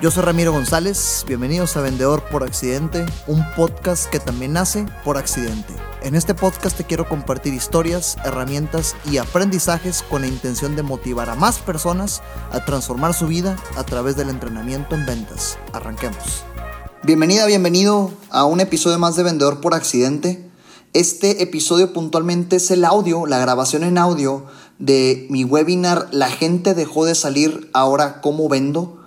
Yo soy Ramiro González, bienvenidos a Vendedor por Accidente, un podcast que también nace por accidente. En este podcast te quiero compartir historias, herramientas y aprendizajes con la intención de motivar a más personas a transformar su vida a través del entrenamiento en ventas. Arranquemos. Bienvenida, bienvenido a un episodio más de Vendedor por Accidente. Este episodio puntualmente es el audio, la grabación en audio de mi webinar La gente dejó de salir, ahora cómo vendo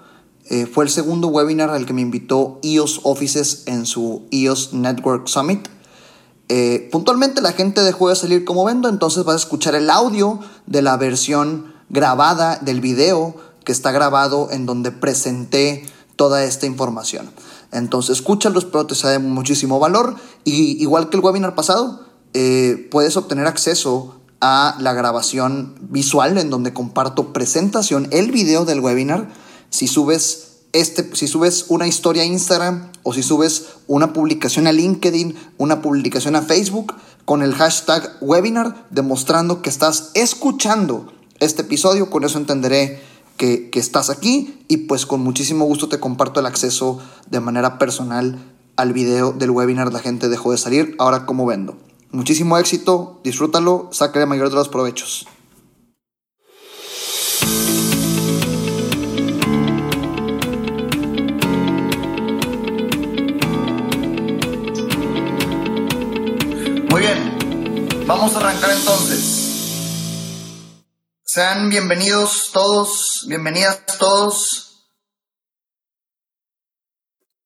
eh, fue el segundo webinar al que me invitó EOS Offices en su EOS Network Summit. Eh, puntualmente la gente dejó de salir como vendo, entonces vas a escuchar el audio de la versión grabada del video que está grabado en donde presenté toda esta información. Entonces escúchalo, espero te sea de muchísimo valor. Y igual que el webinar pasado, eh, puedes obtener acceso a la grabación visual en donde comparto presentación, el video del webinar si subes este, si subes una historia a Instagram o si subes una publicación a LinkedIn, una publicación a Facebook con el hashtag webinar demostrando que estás escuchando este episodio, con eso entenderé que, que estás aquí y pues con muchísimo gusto te comparto el acceso de manera personal al video del webinar La gente dejó de salir, ahora cómo vendo. Muchísimo éxito, disfrútalo, saque la mayor de los provechos. Vamos a arrancar entonces. Sean bienvenidos todos, bienvenidas todos.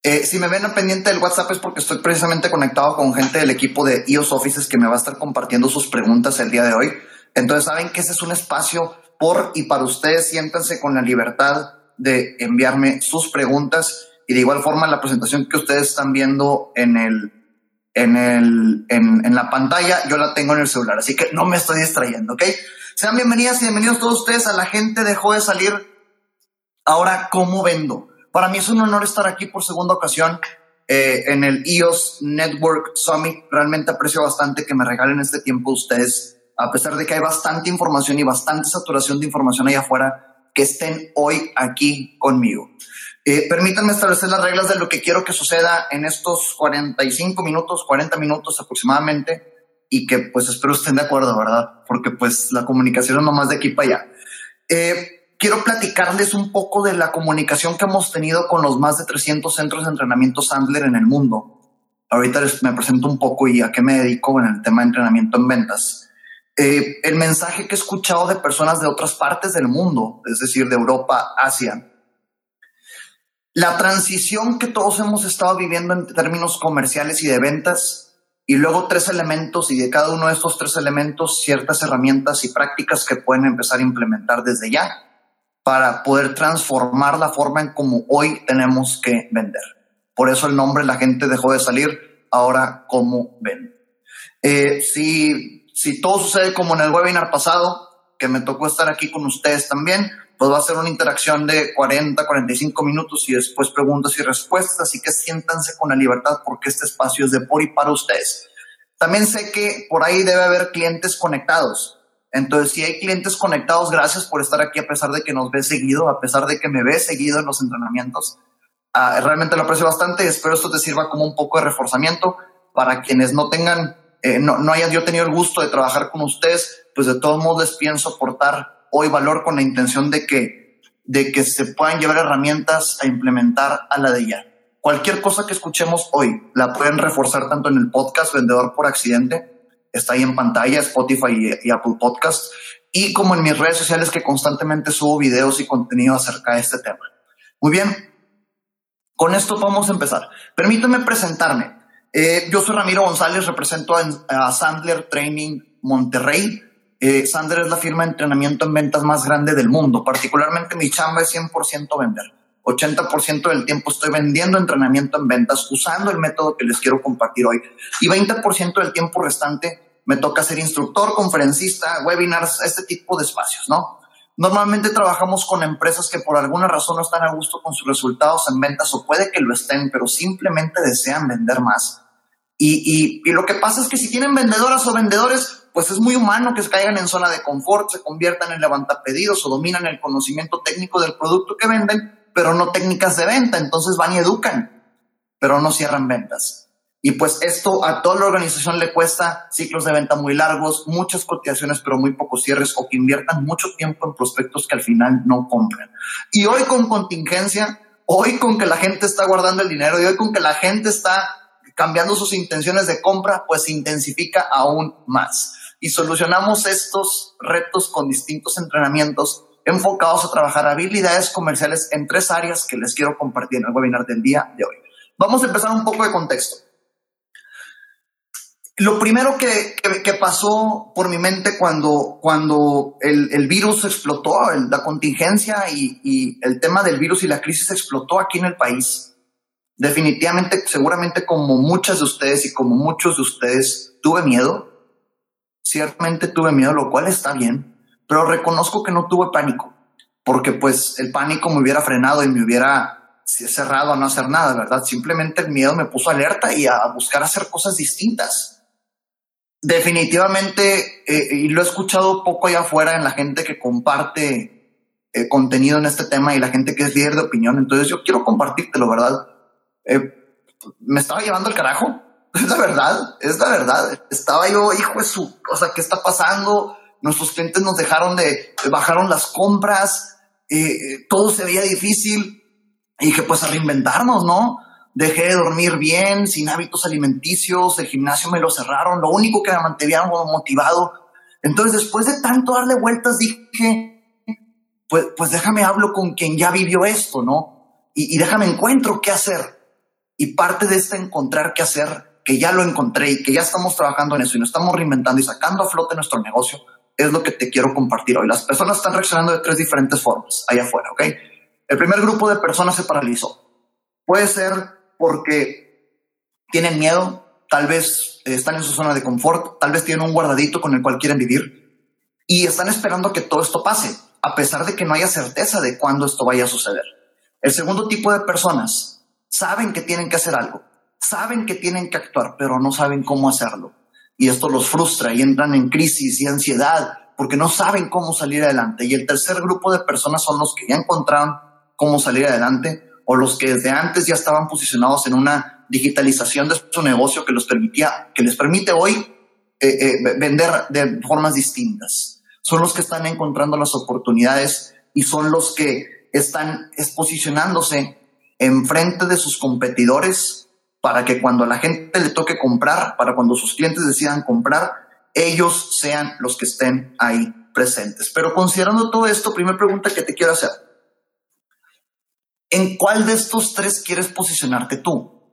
Eh, si me ven a pendiente del WhatsApp es porque estoy precisamente conectado con gente del equipo de IOS Offices que me va a estar compartiendo sus preguntas el día de hoy. Entonces saben que ese es un espacio por y para ustedes. Siéntanse con la libertad de enviarme sus preguntas y de igual forma la presentación que ustedes están viendo en el en, el, en, en, la pantalla, yo la tengo en el celular, así que no me estoy distrayendo, ¿ok? Sean bienvenidas y bienvenidos todos ustedes a la gente dejó de salir. Ahora, ¿cómo vendo? Para mí es un honor estar aquí por segunda ocasión eh, en el EOS Network Summit. Realmente aprecio bastante que me regalen este tiempo ustedes, a pesar de que hay bastante información y bastante saturación de información allá afuera, que estén hoy aquí conmigo. Eh, permítanme establecer las reglas de lo que quiero que suceda en estos 45 minutos, 40 minutos aproximadamente, y que pues espero estén de acuerdo, ¿verdad? Porque pues la comunicación es nomás de aquí para allá. Eh, quiero platicarles un poco de la comunicación que hemos tenido con los más de 300 centros de entrenamiento Sandler en el mundo. Ahorita les, me presento un poco y a qué me dedico en el tema de entrenamiento en ventas. Eh, el mensaje que he escuchado de personas de otras partes del mundo, es decir, de Europa, Asia, la transición que todos hemos estado viviendo en términos comerciales y de ventas, y luego tres elementos, y de cada uno de estos tres elementos, ciertas herramientas y prácticas que pueden empezar a implementar desde ya para poder transformar la forma en cómo hoy tenemos que vender. Por eso el nombre La gente dejó de salir, ahora cómo ven. Eh, si, si todo sucede como en el webinar pasado, que me tocó estar aquí con ustedes también, pues va a ser una interacción de 40, 45 minutos y después preguntas y respuestas, así que siéntanse con la libertad porque este espacio es de por y para ustedes. También sé que por ahí debe haber clientes conectados. Entonces, si hay clientes conectados, gracias por estar aquí a pesar de que nos ve seguido, a pesar de que me ve seguido en los entrenamientos. Uh, realmente lo aprecio bastante y espero esto te sirva como un poco de reforzamiento para quienes no tengan, eh, no, no hayan yo tenido el gusto de trabajar con ustedes, pues de todos modos les pienso aportar hoy valor con la intención de que, de que se puedan llevar herramientas a implementar a la de ya. Cualquier cosa que escuchemos hoy la pueden reforzar tanto en el podcast Vendedor por Accidente, está ahí en pantalla, Spotify y, Apple Podcast, y como en mis redes sociales que constantemente subo videos y contenido acerca de este tema. Muy bien, con esto vamos a empezar. Permítame presentarme. Eh, yo soy Ramiro González, represento a Sandler Training Monterrey. Eh, Sander es la firma de entrenamiento en ventas más grande del mundo. Particularmente mi chamba es 100% vender. 80% del tiempo estoy vendiendo entrenamiento en ventas usando el método que les quiero compartir hoy. Y 20% del tiempo restante me toca ser instructor, conferencista, webinars, este tipo de espacios, ¿no? Normalmente trabajamos con empresas que por alguna razón no están a gusto con sus resultados en ventas o puede que lo estén, pero simplemente desean vender más. Y, y, y lo que pasa es que si tienen vendedoras o vendedores, pues es muy humano que se caigan en zona de confort, se conviertan en levantapedidos o dominan el conocimiento técnico del producto que venden, pero no técnicas de venta. Entonces van y educan, pero no cierran ventas. Y pues esto a toda la organización le cuesta ciclos de venta muy largos, muchas cotizaciones, pero muy pocos cierres o que inviertan mucho tiempo en prospectos que al final no compran. Y hoy con contingencia, hoy con que la gente está guardando el dinero y hoy con que la gente está cambiando sus intenciones de compra, pues se intensifica aún más. Y solucionamos estos retos con distintos entrenamientos enfocados a trabajar habilidades comerciales en tres áreas que les quiero compartir en el webinar del día de hoy. Vamos a empezar un poco de contexto. Lo primero que, pasó por mi mente cuando, cuando el, virus explotó, la contingencia y, y, el tema del virus y la crisis explotó aquí en el país, definitivamente, seguramente como muchas de ustedes y como muchos de ustedes, tuve miedo. Ciertamente tuve miedo, lo cual está bien, pero reconozco que no tuve pánico, porque pues el pánico me hubiera frenado y me hubiera cerrado a no hacer nada, ¿verdad? Simplemente el miedo me puso alerta y a buscar hacer cosas distintas definitivamente, eh, y lo he escuchado poco allá afuera en la gente que comparte eh, contenido en este tema y la gente que es líder de opinión. Entonces yo quiero compartírtelo, ¿verdad? Eh, me estaba llevando el carajo. Es la verdad, es la verdad. Estaba yo, hijo de su, o sea, ¿qué está pasando? Nuestros clientes nos dejaron de, bajaron las compras, todo se veía difícil. Y dije, pues a reinventarnos, ¿no? dejé de dormir bien, sin hábitos alimenticios, el gimnasio me lo cerraron, lo único que me mantenía motivado. Entonces, después de tanto darle vueltas, dije, pues, pues déjame hablo con quien ya vivió esto, ¿no? Y, y déjame encuentro qué hacer. Y parte de este encontrar qué hacer, que ya lo encontré y que ya estamos trabajando en eso y nos estamos reinventando y sacando a flote nuestro negocio, es lo que te quiero compartir hoy. Las personas están reaccionando de tres diferentes formas allá afuera, ¿ok? El primer grupo de personas se paralizó. Puede ser porque tienen miedo, tal vez están en su zona de confort, tal vez tienen un guardadito con el cual quieren vivir y están esperando que todo esto pase, a pesar de que no haya certeza de cuándo esto vaya a suceder. El segundo tipo de personas saben que tienen que hacer algo, saben que tienen que actuar, pero no saben cómo hacerlo. Y esto los frustra y entran en crisis y ansiedad porque no saben cómo salir adelante. Y el tercer grupo de personas son los que ya encontraron cómo salir adelante o los que desde antes ya estaban posicionados en una digitalización de su negocio que los permitía, que les permite hoy eh, eh, vender de formas distintas. Son los que están encontrando las oportunidades y son los que están posicionándose enfrente de sus competidores para que cuando a la gente le toque comprar, para cuando sus clientes decidan comprar, ellos sean los que estén ahí presentes. Pero considerando todo esto, primera pregunta que te quiero hacer. ¿En cuál de estos tres quieres posicionarte tú?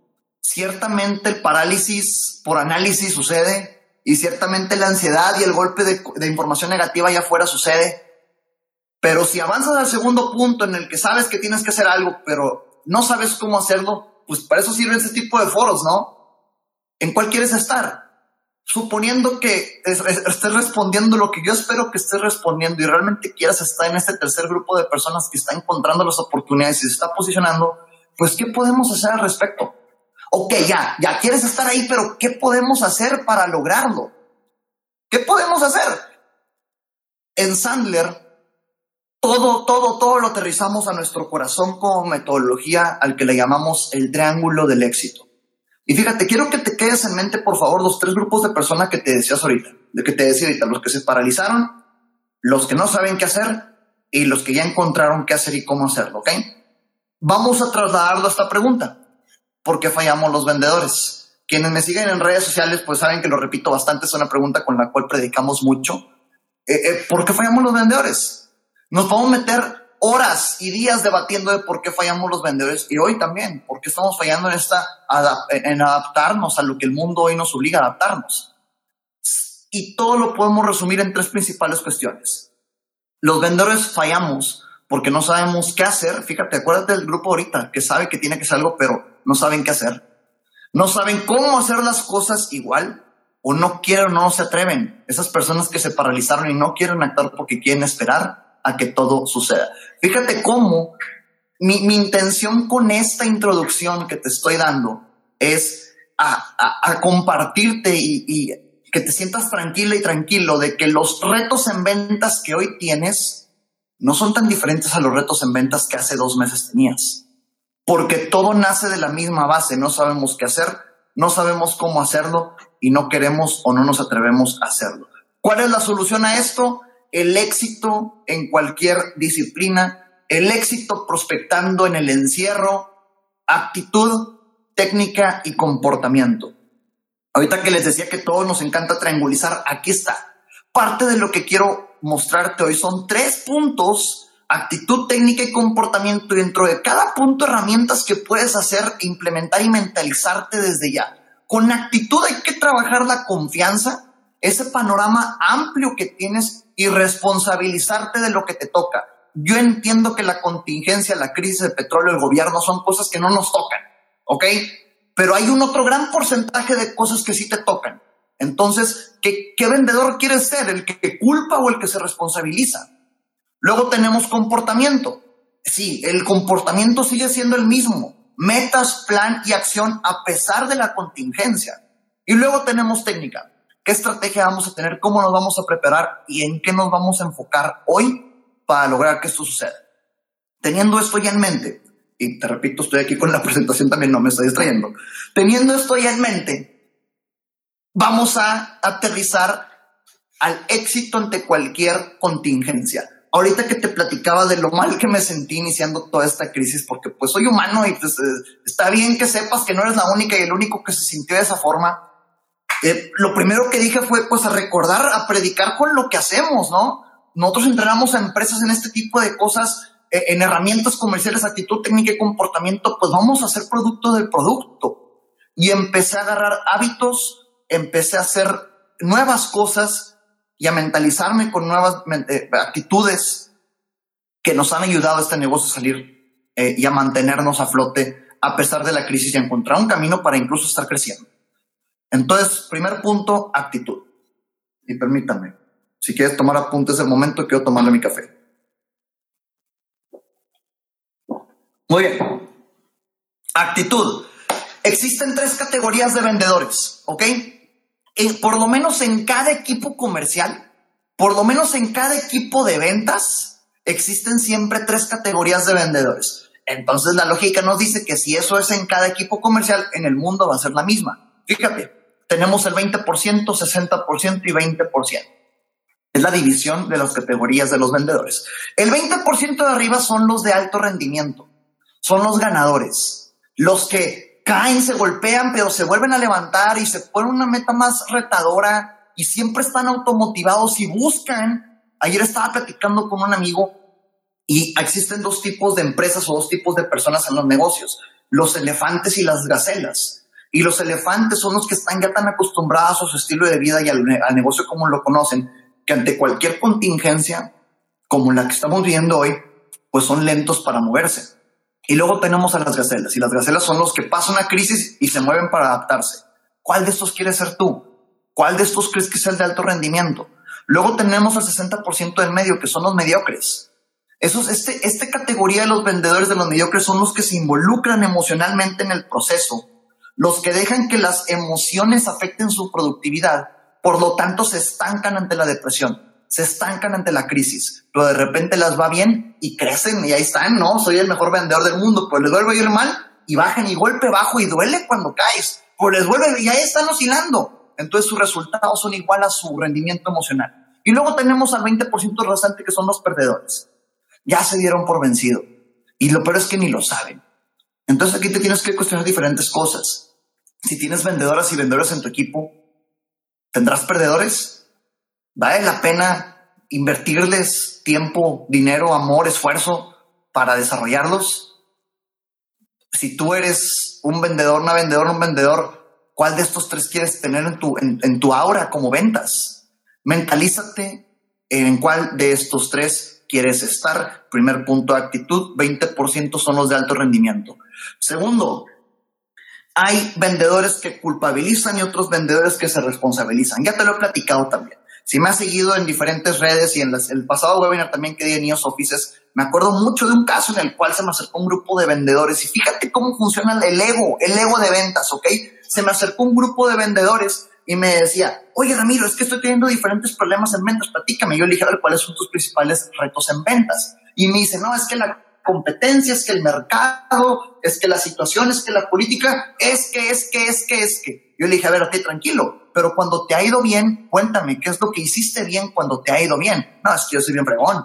Ciertamente el parálisis por análisis sucede y ciertamente la ansiedad y el golpe de, información negativa allá afuera sucede. Pero si avanzas al segundo punto en el que sabes que tienes que hacer algo, pero no sabes cómo hacerlo, pues para eso sirve ese tipo de foros, ¿no? ¿En cuál quieres estar? suponiendo que estés respondiendo lo que yo espero que estés respondiendo y realmente quieras estar en este tercer grupo de personas que está encontrando las oportunidades y se está posicionando, pues ¿qué podemos hacer al respecto? Ok, ya, ya quieres estar ahí, pero ¿qué podemos hacer para lograrlo? ¿Qué podemos hacer? En Sandler, todo, todo, todo lo aterrizamos a nuestro corazón como metodología al que le llamamos el triángulo del éxito. Y fíjate, quiero que te quedes en mente, por favor, los tres grupos de personas que te decías ahorita, de que te decía ahorita, los que se paralizaron, los que no saben qué hacer y los que ya encontraron qué hacer y cómo hacerlo, ¿ok? Vamos a trasladarlo a esta pregunta. ¿Por qué fallamos los vendedores? Quienes me siguen en redes sociales, pues saben que lo repito bastante, es una pregunta con la cual predicamos mucho. Eh, eh, ¿Por qué fallamos los vendedores? Nos a meter horas y días debatiendo de por qué fallamos los vendedores y hoy también, por qué estamos fallando en, esta, en adaptarnos a lo que el mundo hoy nos obliga a adaptarnos. Y todo lo podemos resumir en tres principales cuestiones. Los vendedores fallamos porque no sabemos qué hacer. Fíjate, acuérdate del grupo ahorita que sabe que tiene que hacer algo, pero no saben qué hacer. No saben cómo hacer las cosas igual o no quieren o no se atreven. Esas personas que se paralizaron y no quieren actuar porque quieren esperar a que todo suceda. Fíjate cómo mi, intención con esta introducción que te estoy dando es a, compartirte y, y que te sientas tranquila y tranquilo de que los retos en ventas que hoy tienes no son tan diferentes a los retos en ventas que hace dos meses tenías. Porque todo nace de la misma base, no sabemos qué hacer, no sabemos cómo hacerlo y no queremos o no nos atrevemos a hacerlo. ¿Cuál es la solución a esto? El éxito en cualquier disciplina, el éxito prospectando en el encierro, actitud, técnica y comportamiento. Ahorita que les decía que todos nos encanta triangulizar, aquí está. Parte de lo que quiero mostrarte hoy son tres puntos, actitud, técnica y comportamiento. Y dentro de cada punto, herramientas que puedes hacer, implementar y mentalizarte desde ya. Con actitud hay que trabajar la confianza, ese panorama amplio que tienes y responsabilizarte de lo que te toca. Yo entiendo que la contingencia, la crisis de petróleo, el gobierno son cosas que no nos tocan, ¿ok? Pero hay un otro gran porcentaje de cosas que sí te tocan. Entonces, ¿qué, qué vendedor quieres ser? ¿El que culpa o el que se responsabiliza? Luego tenemos comportamiento. Sí, el comportamiento sigue siendo el mismo. Metas, plan y acción a pesar de la contingencia. Y luego tenemos técnica. ¿Qué estrategia vamos a tener? ¿Cómo nos vamos a preparar? ¿Y en qué nos vamos a enfocar hoy para lograr que esto suceda? Teniendo esto ya en mente, y te repito, estoy aquí con la presentación también, no me estoy distrayendo. Teniendo esto ya en mente, vamos a aterrizar al éxito ante cualquier contingencia. Ahorita que te platicaba de lo mal que me sentí iniciando toda esta crisis, porque pues soy humano y pues eh, está bien que sepas que no eres la única y el único que se sintió de esa forma. Eh, lo primero que dije fue pues a recordar, a predicar con lo que hacemos, ¿no? Nosotros entrenamos a empresas en este tipo de cosas, eh, en herramientas comerciales, actitud técnica y comportamiento, pues vamos a hacer producto del producto. Y empecé a agarrar hábitos, empecé a hacer nuevas cosas y a mentalizarme con nuevas eh, actitudes que nos han ayudado a este negocio a salir y a mantenernos a flote a pesar de la crisis y a encontrar un camino para incluso estar creciendo. Entonces, primer punto, actitud. Y permítanme, si quieres tomar apuntes del momento, quiero tomarle mi café. Muy bien. Actitud. Existen tres categorías de vendedores, ¿ok? por lo menos en cada equipo comercial, por lo menos en cada equipo de ventas, existen siempre tres categorías de vendedores. Entonces la lógica nos dice que si eso es en cada equipo comercial, en el mundo va a ser la misma. Fíjate, tenemos el 20%, 60% y 20%. Es la división de las categorías de los vendedores. El 20% de arriba son los de alto rendimiento, son los ganadores, los que caen, se golpean, pero se vuelven a levantar y se ponen una meta más retadora y siempre están automotivados y buscan. Ayer estaba platicando con un amigo y existen dos tipos de empresas o dos tipos de personas en los negocios, los elefantes y las gacelas. Y los elefantes son los que están ya tan acostumbrados a su estilo de vida y al, negocio como lo conocen, que ante cualquier contingencia, como la que estamos viendo hoy, pues son lentos para moverse. Y luego tenemos a las gacelas. Y las gacelas son los que pasan una crisis y se mueven para adaptarse. ¿Cuál de estos quieres ser tú? ¿Cuál de estos crees que es el de alto rendimiento? Luego tenemos al 60% del medio, que son los mediocres. Esos, este, esta categoría de los vendedores de los mediocres son los que se involucran emocionalmente en el proceso, los que dejan que las emociones afecten su productividad, por lo tanto se estancan ante la depresión se estancan ante la crisis, pero de repente las va bien y crecen y ahí están, ¿no? Soy el mejor vendedor del mundo, pues les vuelve a ir mal y bajan y golpe bajo y duele cuando caes, pues les vuelve y ahí están oscilando. Entonces sus resultados son igual a su rendimiento emocional. Y luego tenemos al 20% restante que son los perdedores. Ya se dieron por vencido. Y lo peor es que ni lo saben. Entonces aquí te tienes que cuestionar diferentes cosas. Si tienes vendedoras y vendedores en tu equipo, ¿tendrás perdedores? ¿Vale la pena invertirles tiempo, dinero, amor, esfuerzo para desarrollarlos? Si tú eres un vendedor, una vendedora, un vendedor, ¿cuál de estos tres quieres tener en tu, en, tu como ventas? Mentalízate en cuál de estos tres quieres estar. Primer punto, actitud, 20% son los de alto rendimiento. Segundo, hay vendedores que culpabilizan y otros vendedores que se responsabilizan. Ya te lo he platicado también. Si me has seguido en diferentes redes y en el pasado webinar también que di en IOS Offices, me acuerdo mucho de un caso en el cual se me acercó un grupo de vendedores y fíjate cómo funciona el ego, el ego de ventas, ¿ok? Se me acercó un grupo de vendedores y me decía, oye Ramiro, es que estoy teniendo diferentes problemas en ventas, platícame. Yo le dije, a ver, ¿cuáles son tus principales retos en ventas? Y me dice, no, es que la competencia, es que el mercado, es que la situación, es que la política, es que, es que, es que, es que. Yo le dije, a ver, ok, tranquilo, pero cuando te ha ido bien, cuéntame, ¿qué es lo que hiciste bien cuando te ha ido bien? No, es que yo soy bien fregón.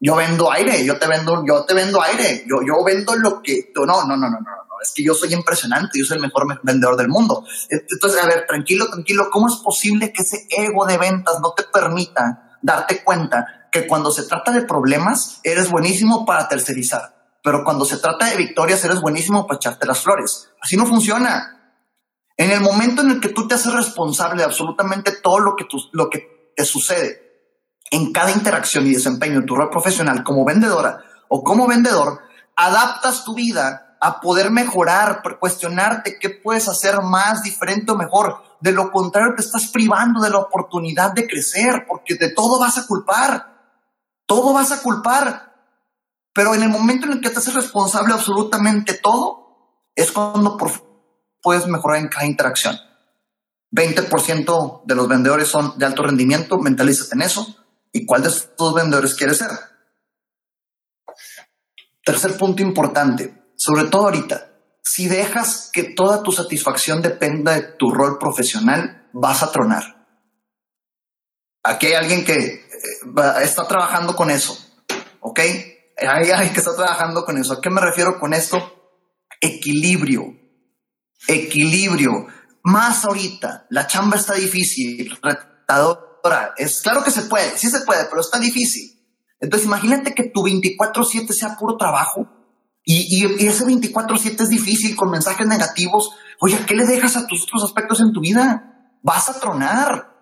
Yo vendo aire, yo te vendo, yo te vendo aire, yo, yo vendo lo que, no, no, no, no, no, no, es que yo soy impresionante, yo soy el mejor vendedor del mundo. Entonces, a ver, tranquilo, tranquilo, ¿cómo es posible que ese ego de ventas no te permita darte cuenta que cuando se trata de problemas, eres buenísimo para tercerizar, pero cuando se trata de victorias, eres buenísimo para echarte las flores. Así no funciona. En el momento en el que tú te haces responsable de absolutamente todo lo que, lo que te sucede en cada interacción y desempeño en tu rol profesional como vendedora o como vendedor, adaptas tu vida a poder mejorar, cuestionarte qué puedes hacer más diferente o mejor. De lo contrario, te estás privando de la oportunidad de crecer, porque de todo vas a culpar. Todo vas a culpar. Pero en el momento en el que te haces responsable absolutamente todo, es cuando puedes mejorar en cada interacción. 20% de los vendedores son de alto rendimiento, mentalízate en eso. ¿Y cuál de estos vendedores quieres ser? Tercer punto importante, sobre todo ahorita, si dejas que toda tu satisfacción dependa de tu rol profesional, vas a tronar. Aquí hay alguien que eh, está trabajando con eso, ¿ok? Hay alguien que está trabajando con eso. ¿A qué me refiero con esto? Equilibrio. Equilibrio. Más ahorita, la chamba está difícil, retadora. Es claro que se puede, sí se puede, pero está difícil. Entonces imagínate que tu 24/7 sea puro trabajo y, ese 24/7 es difícil con mensajes negativos. Oye, ¿qué le dejas a tus otros aspectos en tu vida? Vas a tronar.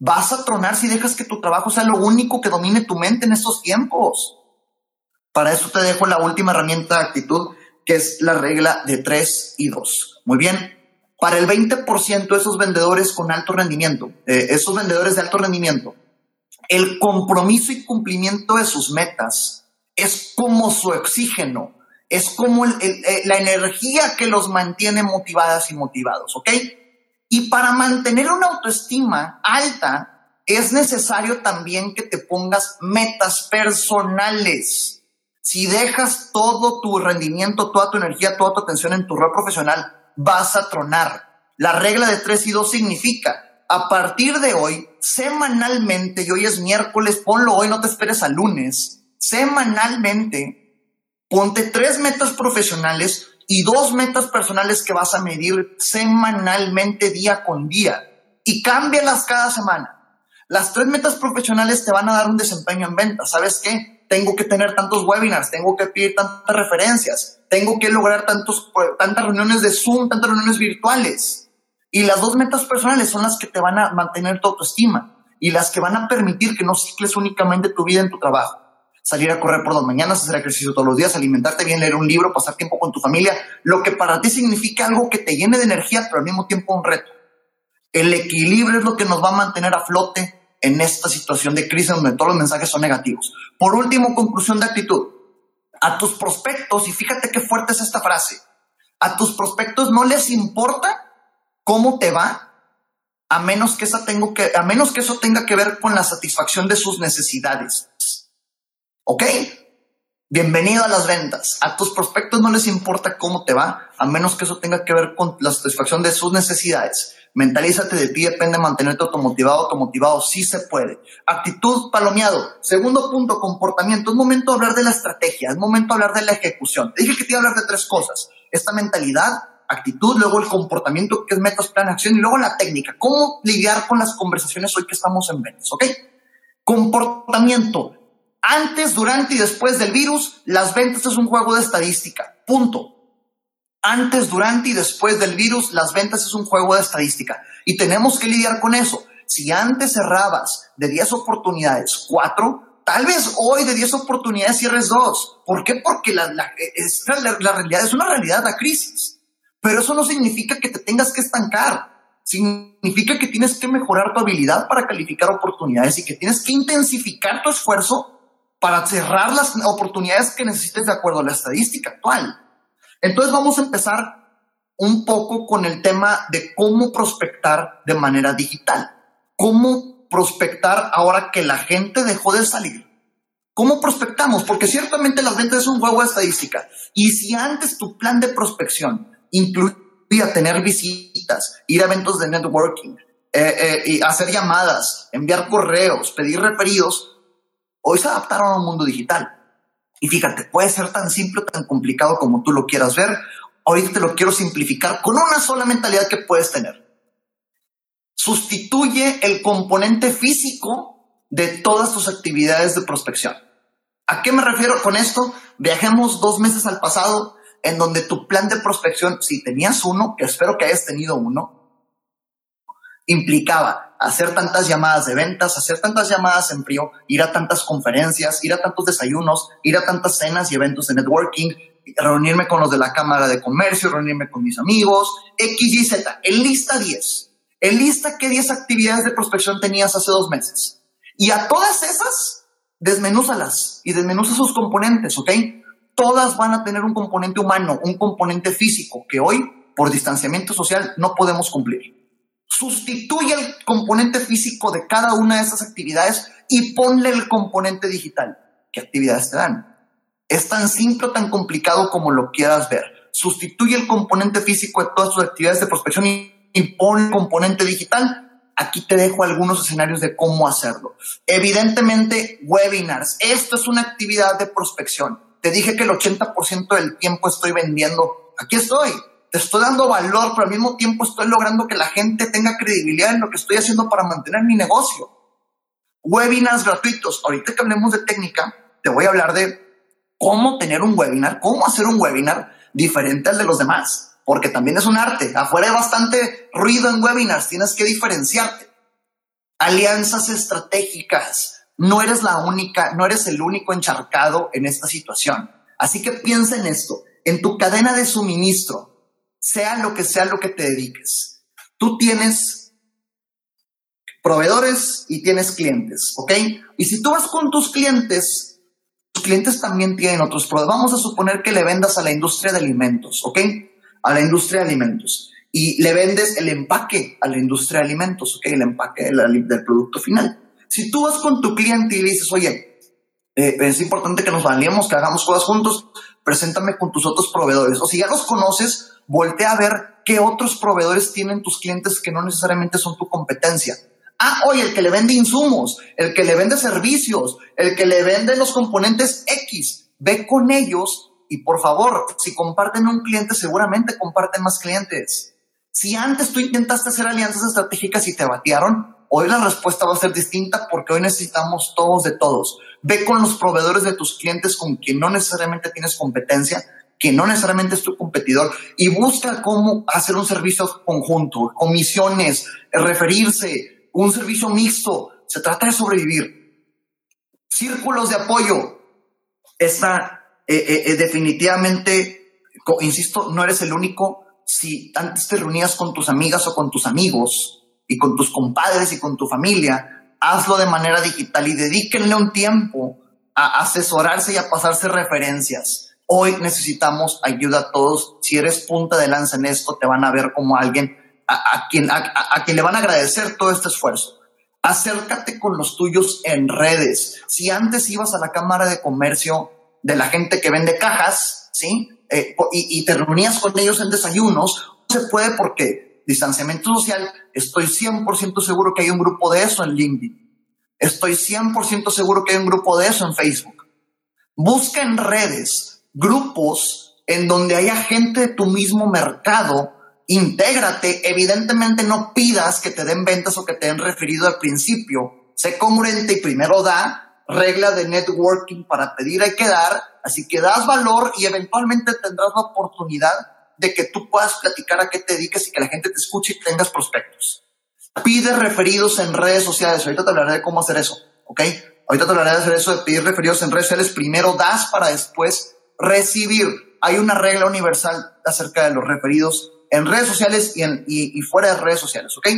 Vas a tronar si dejas que tu trabajo sea lo único que domine tu mente en estos tiempos. Para eso te dejo la última herramienta de actitud, que es la regla de 3 y 2. Muy bien. Para el 20% de esos vendedores con alto rendimiento, eh, esos vendedores de alto rendimiento, el compromiso y cumplimiento de sus metas es como su oxígeno es como eh, la energía que los mantiene motivadas y motivados, ¿ok? Y para mantener una autoestima alta, es necesario también que te pongas metas personales. Si dejas todo tu rendimiento, toda tu energía, toda tu atención en tu rol profesional, vas a tronar. La regla de 3 y 2 significa, a partir de hoy, semanalmente, y hoy es miércoles, ponlo hoy, no te esperes al lunes, semanalmente Ponte tres metas profesionales y dos metas personales que vas a medir semanalmente, día con día, y cámbialas cada semana. Las tres metas profesionales te van a dar un desempeño en venta. ¿Sabes qué? Tengo que tener tantos webinars, tengo que pedir tantas referencias, tengo que lograr tantos, tantas reuniones de Zoom, tantas reuniones virtuales. Y las dos metas personales son las que te van a mantener tu autoestima y las que van a permitir que no cicles únicamente tu vida en tu trabajo salir a correr por las mañanas, hacer ejercicio todos los días, alimentarte bien, leer un libro, pasar tiempo con tu familia, lo que para ti significa algo que te llene de energía, pero al mismo tiempo un reto. El equilibrio es lo que nos va a mantener a flote en esta situación de crisis donde todos los mensajes son negativos. Por último, conclusión de actitud. A tus prospectos, y fíjate qué fuerte es esta frase, a tus prospectos no les importa cómo te va a menos que, esa tengo que, a menos que eso tenga que ver con la satisfacción de sus necesidades. ¿Ok? Bienvenido a las ventas. A tus prospectos no les importa cómo te va, a menos que eso tenga que ver con la satisfacción de sus necesidades. Mentalízate de ti, depende mantenerte automotivado, automotivado, sí se puede. Actitud palomeado. Segundo punto, comportamiento. Es momento de hablar de la estrategia, es momento de hablar de la ejecución. Te dije que te iba a hablar de tres cosas. Esta mentalidad, actitud, luego el comportamiento, que es metas, plan, acción, y luego la técnica. ¿Cómo lidiar con las conversaciones hoy que estamos en ventas? ¿Ok? Comportamiento antes, durante y después del virus, las ventas es un juego de estadística. Punto. Antes, durante y después del virus, las ventas es un juego de estadística. Y tenemos que lidiar con eso. Si antes cerrabas de 10 oportunidades, 4, tal vez hoy de 10 oportunidades cierres 2. ¿Por qué? Porque la, la realidad es una realidad la crisis. Pero eso no significa que te tengas que estancar. Significa que tienes que mejorar tu habilidad para calificar oportunidades y que tienes que intensificar tu esfuerzo para cerrar las oportunidades que necesites de acuerdo a la estadística actual. Entonces vamos a empezar un poco con el tema de cómo prospectar de manera digital. Cómo prospectar ahora que la gente dejó de salir. ¿Cómo prospectamos? Porque ciertamente las ventas es un juego de estadística. Y si antes tu plan de prospección incluía tener visitas, ir a eventos de networking, eh, eh, y hacer llamadas, enviar correos, pedir referidos, hoy se adaptaron a un mundo digital. Y fíjate, puede ser tan simple, tan complicado como tú lo quieras ver, Ahorita te lo quiero simplificar con una sola mentalidad que puedes tener. Sustituye el componente físico de todas tus actividades de prospección. ¿A qué me refiero con esto? Viajemos dos meses al pasado en donde tu plan de prospección, si tenías uno, que espero que hayas tenido uno, implicaba hacer tantas llamadas de ventas, hacer tantas llamadas en frío, ir a tantas conferencias, ir a tantos desayunos, ir a tantas cenas y eventos de networking, reunirme con los de la Cámara de Comercio, reunirme con mis amigos, X, Y, Z. En lista 10. En lista qué 10 actividades de prospección tenías hace dos meses. Y a todas esas, desmenúzalas y desmenuza sus componentes, ¿ok? Todas van a tener un componente humano, un componente físico que hoy, por distanciamiento social, no podemos cumplir. Sustituye el componente físico de cada una de esas actividades y ponle el componente digital. ¿Qué actividades te dan? Es tan simple o tan complicado como lo quieras ver. Sustituye el componente físico de todas tus actividades de prospección y, pon el componente digital. Aquí te dejo algunos escenarios de cómo hacerlo. Evidentemente, webinars. Esto es una actividad de prospección. Te dije que el 80% del tiempo estoy vendiendo. Aquí estoy. Te estoy dando valor, pero al mismo tiempo estoy logrando que la gente tenga credibilidad en lo que estoy haciendo para mantener mi negocio. Webinars gratuitos. Ahorita que hablemos de técnica, te voy a hablar de cómo tener un webinar, cómo hacer un webinar diferente al de los demás, porque también es un arte. Afuera hay bastante ruido en webinars, tienes que diferenciarte. Alianzas estratégicas. No eres la única, no eres el único encharcado en esta situación. Así que piensa en esto, en tu cadena de suministro, sea lo que sea lo que te dediques. Tú tienes proveedores y tienes clientes, ¿ok? Y si tú vas con tus clientes, clientes también tienen otros productos. Vamos a suponer que le vendas a la industria de alimentos, ¿ok? A la industria de alimentos. Y le vendes el empaque a la industria de alimentos, ¿ok? El empaque del, producto final. Si tú vas con tu cliente y le dices, oye, eh, es importante que nos valemos, que hagamos cosas juntos, preséntame con tus otros proveedores. O si ya los conoces, voltea a ver qué otros proveedores tienen tus clientes que no necesariamente son tu competencia. Ah, oye, el que le vende insumos, el que le vende servicios, el que le vende los componentes X, ve con ellos y por favor, si comparten un cliente, seguramente comparten más clientes. Si antes tú intentaste hacer alianzas estratégicas y te batearon, hoy la respuesta va a ser distinta porque hoy necesitamos todos de todos. Ve con los proveedores de tus clientes con quien no necesariamente tienes competencia, que no necesariamente es tu competidor, y busca cómo hacer un servicio conjunto, comisiones, referirse, un servicio mixto, se trata de sobrevivir. Círculos de apoyo. Está eh, eh, eh, definitivamente, insisto, no eres el único. Si antes te reunías con tus amigas o con tus amigos y con tus compadres y con tu familia, hazlo de manera digital y dedíquenle un tiempo a asesorarse y a pasarse referencias. Hoy necesitamos ayuda a todos. Si eres punta de lanza en esto, te van a ver como alguien a, quien, a, quien le van a agradecer todo este esfuerzo. Acércate con los tuyos en redes. Si antes ibas a la Cámara de Comercio de la gente que vende cajas, ¿sí? Eh, y, y, te reunías con ellos en desayunos, no se puede porque distanciamiento social, estoy 100% seguro que hay un grupo de eso en LinkedIn. Estoy 100% seguro que hay un grupo de eso en Facebook. Busca en redes grupos en donde haya gente de tu mismo mercado intégrate, evidentemente no pidas que te den ventas o que te den referido al principio, sé congruente y primero da, regla de networking para pedir hay que dar, así que das valor y eventualmente tendrás la oportunidad de que tú puedas platicar a qué te dediques y que la gente te escuche y tengas prospectos. Pide referidos en redes sociales, ahorita te hablaré de cómo hacer eso, ¿ok? Ahorita te hablaré de hacer eso de pedir referidos en redes sociales, primero das para después recibir. Hay una regla universal acerca de los referidos en redes sociales y, en, y, fuera de redes sociales, ¿ok?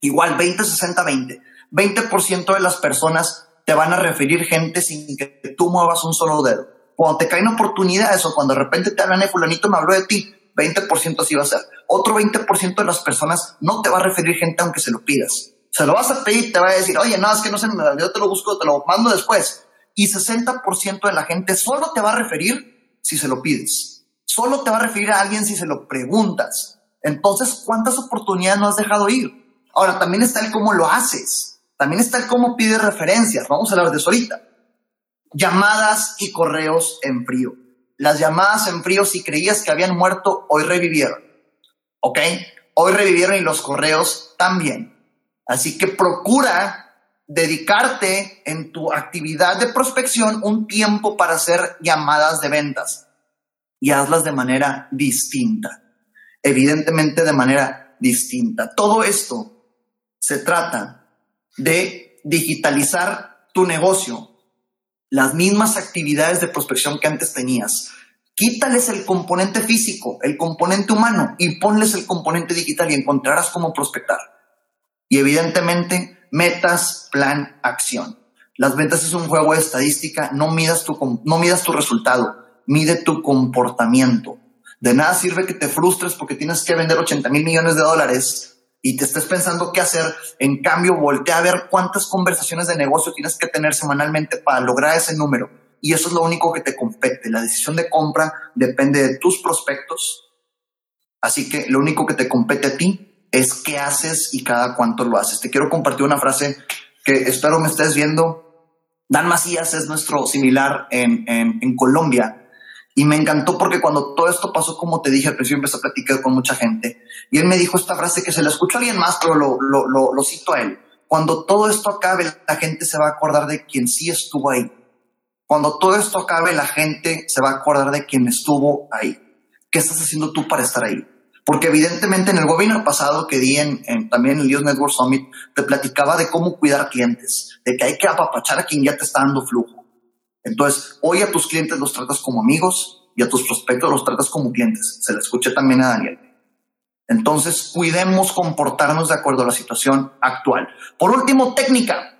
Igual 20, 60, 20. 20% de las personas te van a referir gente sin que tú muevas un solo dedo. Cuando te caen oportunidades o cuando de repente te hablan, de fulanito me habló de ti, 20% así va a ser. Otro 20% de las personas no te va a referir gente aunque se lo pidas. Se lo vas a pedir, te va a decir, oye, no, es que no sé, yo te lo busco, te lo mando después. Y 60% de la gente solo te va a referir si se lo pides. Solo te va a referir a alguien si se lo preguntas. Entonces, ¿cuántas oportunidades no has dejado ir? Ahora, también está el cómo lo haces. También está el cómo pides referencias. Vamos a hablar de eso ahorita. Llamadas y correos en frío. Las llamadas en frío, si creías que habían muerto, hoy revivieron. ¿Ok? Hoy revivieron y los correos también. Así que procura dedicarte en tu actividad de prospección un tiempo para hacer llamadas de ventas y hazlas de manera distinta. Evidentemente de manera distinta. Todo esto se trata de digitalizar tu negocio, las mismas actividades de prospección que antes tenías. Quítales el componente físico, el componente humano y ponles el componente digital y encontrarás cómo prospectar. Y evidentemente, metas, plan, acción. Las ventas es un juego de estadística, no midas tu, no midas tu resultado, mide tu comportamiento. De nada sirve que te frustres porque tienes que vender 80 mil millones de dólares y te estés pensando qué hacer. En cambio, voltea a ver cuántas conversaciones de negocio tienes que tener semanalmente para lograr ese número. Y eso es lo único que te compete. La decisión de compra depende de tus prospectos. Así que lo único que te compete a ti es qué haces y cada cuánto lo haces. Te quiero compartir una frase que espero me estés viendo. Dan Macías es nuestro similar en, en, Colombia y me encantó porque cuando todo esto pasó, como te dije al principio, empecé a platicar con mucha gente y él me dijo esta frase que se la escuchó alguien más, pero lo, lo, lo, lo cito a él. Cuando todo esto acabe, la gente se va a acordar de quien sí estuvo ahí. Cuando todo esto acabe, la gente se va a acordar de quien estuvo ahí. ¿Qué estás haciendo tú para estar ahí? Porque evidentemente en el webinar pasado que di en, también el Dios Network Summit, te platicaba de cómo cuidar clientes, de que hay que apapachar a quien ya te está dando flujo. Entonces, hoy a tus clientes los tratas como amigos y a tus prospectos los tratas como clientes. Se le escuché también a Daniel. Entonces, cuidemos comportarnos de acuerdo a la situación actual. Por último, técnica.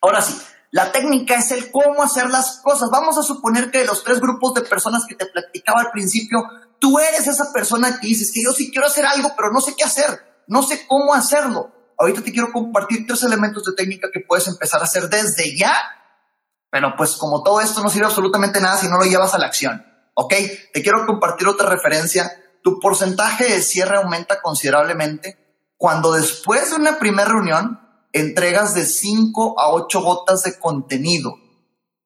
Ahora sí, la técnica es el cómo hacer las cosas. Vamos a suponer que de los tres grupos de personas que te platicaba al principio, Tú eres esa persona que dices que yo sí quiero hacer algo, pero no sé qué hacer, no sé cómo hacerlo. Ahorita te quiero compartir tres elementos de técnica que puedes empezar a hacer desde ya. Pero pues como todo esto no sirve absolutamente nada si no lo llevas a la acción. ¿Ok? Te quiero compartir otra referencia. Tu porcentaje de cierre aumenta considerablemente cuando después de una primera reunión entregas de 5 a 8 gotas de contenido.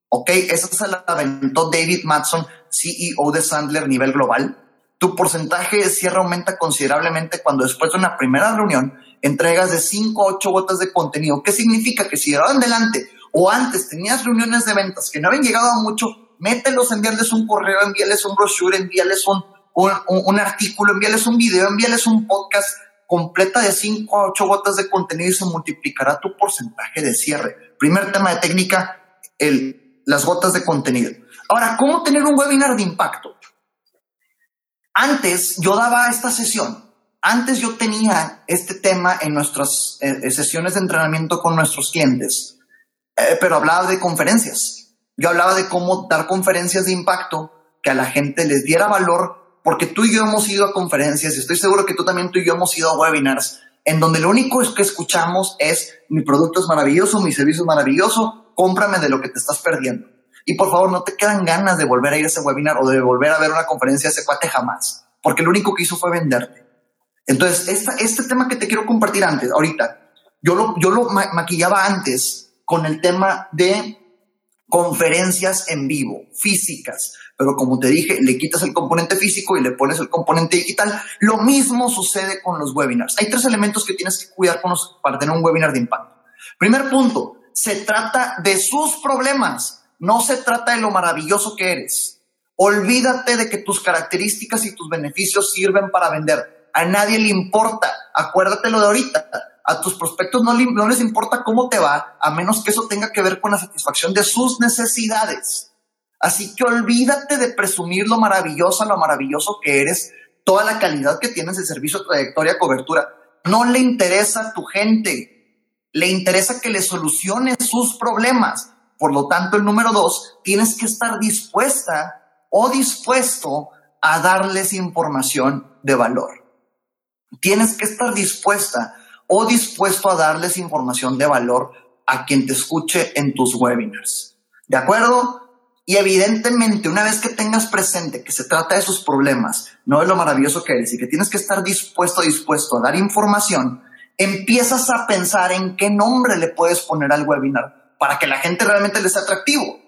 ¿Ok? Esa se la aventó David Matson, CEO de Sandler nivel global tu porcentaje de cierre aumenta considerablemente cuando después de una primera reunión entregas de 5 a 8 gotas de contenido. ¿Qué significa? Que si de adelante o antes tenías reuniones de ventas que no habían llegado a mucho, mételos, envíales un correo, envíales un brochure, envíales un, un, artículo, envíales un video, envíales un podcast completa de 5 a 8 gotas de contenido y se multiplicará tu porcentaje de cierre. Primer tema de técnica, el, las gotas de contenido. Ahora, ¿cómo tener un webinar de impacto? Antes yo daba esta sesión, antes yo tenía este tema en nuestras eh, eh, sesiones de entrenamiento con nuestros clientes, eh, pero hablaba de conferencias. Yo hablaba de cómo dar conferencias de impacto que a la gente les diera valor, porque tú y yo hemos ido a conferencias y estoy seguro que tú también, tú y yo hemos ido a webinars, en donde lo único que escuchamos es mi producto es maravilloso, mi servicio es maravilloso, cómprame de lo que te estás perdiendo. Y por favor, no te quedan ganas de volver a ir a ese webinar o de volver a ver una conferencia de ese cuate jamás, porque lo único que hizo fue venderte. Entonces, este tema que te quiero compartir antes, ahorita, yo lo, yo lo maquillaba antes con el tema de conferencias en vivo, físicas, pero como te dije, le quitas el componente físico y le pones el componente digital. Lo mismo sucede con los webinars. Hay tres elementos que tienes que cuidar con los, para tener un webinar de impacto. Primer punto, se trata de sus problemas. No se trata de lo maravilloso que eres. Olvídate de que tus características y tus beneficios sirven para vender. A nadie le importa. Acuérdate lo de ahorita. A tus prospectos no, no les importa cómo te va, a menos que eso tenga que ver con la satisfacción de sus necesidades. Así que olvídate de presumir lo maravilloso, lo maravilloso que eres, toda la calidad que tienes de servicio, trayectoria, cobertura. No le interesa a tu gente. Le interesa que le soluciones sus problemas. Por lo tanto, el número dos, tienes que estar dispuesta o dispuesto a darles información de valor. Tienes que estar dispuesta o dispuesto a darles información de valor a quien te escuche en tus webinars. ¿De acuerdo? Y evidentemente, una vez que tengas presente que se trata de sus problemas, no de lo maravilloso que eres y que tienes que estar dispuesto, dispuesto a dar información, empiezas a pensar en qué nombre le puedes poner al webinar para que la gente realmente le sea atractivo.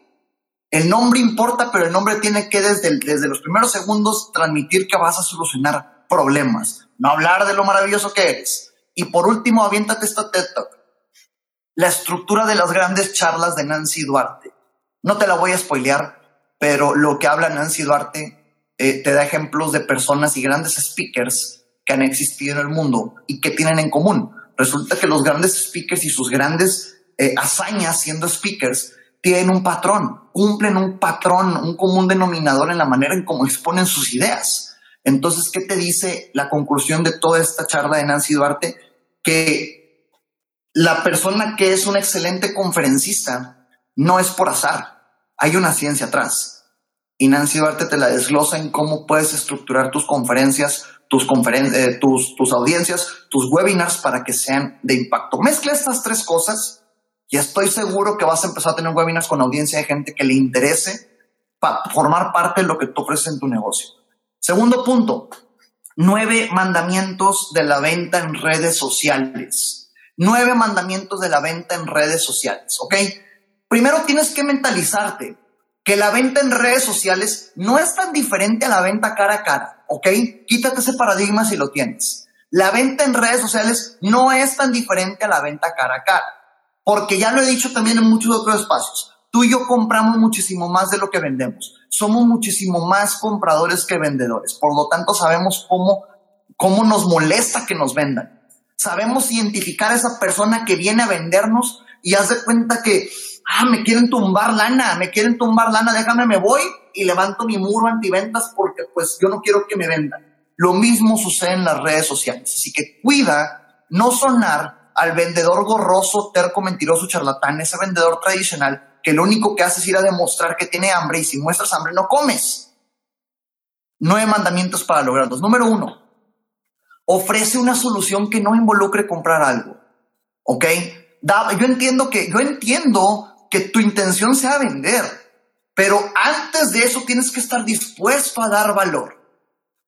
El nombre importa, pero el nombre tiene que desde, desde los primeros segundos transmitir que vas a solucionar problemas, no hablar de lo maravilloso que eres. Y por último, aviéntate esta TED Talk. La estructura de las grandes charlas de Nancy Duarte. No te la voy a spoilear, pero lo que habla Nancy Duarte eh, te da ejemplos de personas y grandes speakers que han existido en el mundo y que tienen en común. Resulta que los grandes speakers y sus grandes eh, hazañas siendo speakers tienen un patrón, cumplen un patrón, un común denominador en la manera en cómo exponen sus ideas. Entonces, ¿qué te dice la conclusión de toda esta charla de Nancy Duarte? Que la persona que es un excelente conferencista no es por azar, hay una ciencia atrás. Y Nancy Duarte te la desglosa en cómo puedes estructurar tus conferencias, tus, eh, tus, tus audiencias, tus webinars para que sean de impacto. Mezcla estas tres cosas y estoy seguro que vas a empezar a tener webinars con audiencia de gente que le interese para formar parte de lo que tú ofreces en tu negocio. Segundo punto, nueve mandamientos de la venta en redes sociales. Nueve mandamientos de la venta en redes sociales, ¿ok? Primero tienes que mentalizarte que la venta en redes sociales no es tan diferente a la venta cara a cara, ¿ok? Quítate ese paradigma si lo tienes. La venta en redes sociales no es tan diferente a la venta cara a cara. Porque ya lo he dicho también en muchos otros espacios. Tú y yo compramos muchísimo más de lo que vendemos. Somos muchísimo más compradores que vendedores. Por lo tanto, sabemos cómo, cómo nos molesta que nos vendan. Sabemos identificar a esa persona que viene a vendernos y haz de cuenta que, ah, me quieren tumbar lana, me quieren tumbar lana, déjame, me voy y levanto mi muro antiventas porque pues yo no quiero que me vendan. Lo mismo sucede en las redes sociales. Así que cuida no sonar al vendedor gorroso, terco, mentiroso, charlatán, ese vendedor tradicional que lo único que hace es ir a demostrar que tiene hambre y si muestras hambre no comes. Nueve mandamientos para lograrlos. Número uno, ofrece una solución que no involucre comprar algo. ¿Ok? yo entiendo que, yo entiendo que tu intención sea vender, pero antes de eso tienes que estar dispuesto a dar valor.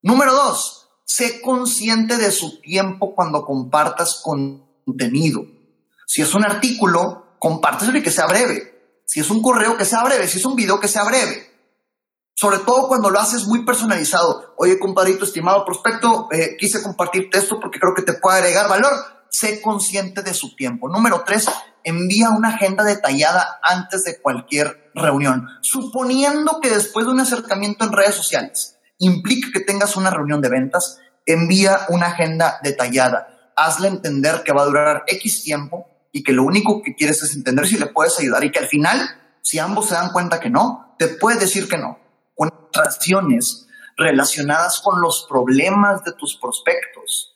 Número dos, sé consciente de su tiempo cuando compartas con contenido. Si es un artículo, compárteselo y que sea breve. Si es un correo, que sea breve. Si es un video, que sea breve. Sobre todo cuando lo haces muy personalizado. Oye, compadrito, estimado prospecto, eh, quise compartirte esto porque creo que te puede agregar valor. Sé consciente de su tiempo. Número tres, envía una agenda detallada antes de cualquier reunión. Suponiendo que después de un acercamiento en redes sociales implica que tengas una reunión de ventas, envía una agenda detallada hazle entender que va a durar X tiempo y que lo único que quieres es entender si le puedes ayudar y que al final, si ambos se dan cuenta que no, te puede decir que no. Con acciones relacionadas con los problemas de tus prospectos.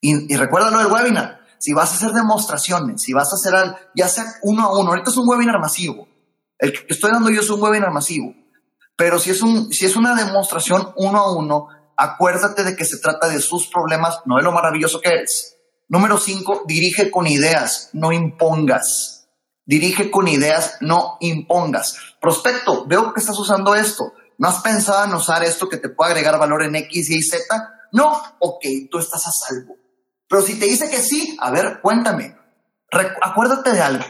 Y, y recuerda lo del webinar. Si vas a hacer demostraciones, si vas a hacer al, ya sea uno a uno, ahorita es un webinar masivo. El que estoy dando yo es un webinar masivo. Pero si es, un, si es una demostración uno a uno, acuérdate de que se trata de sus problemas, no de lo maravilloso que es. Número cinco, dirige con ideas, no impongas. Dirige con ideas, no impongas. Prospecto, veo que estás usando esto. ¿No has pensado en usar esto que te puede agregar valor en X, Y, Z? No, ok, tú estás a salvo. Pero si te dice que sí, a ver, cuéntame. acuérdate de algo.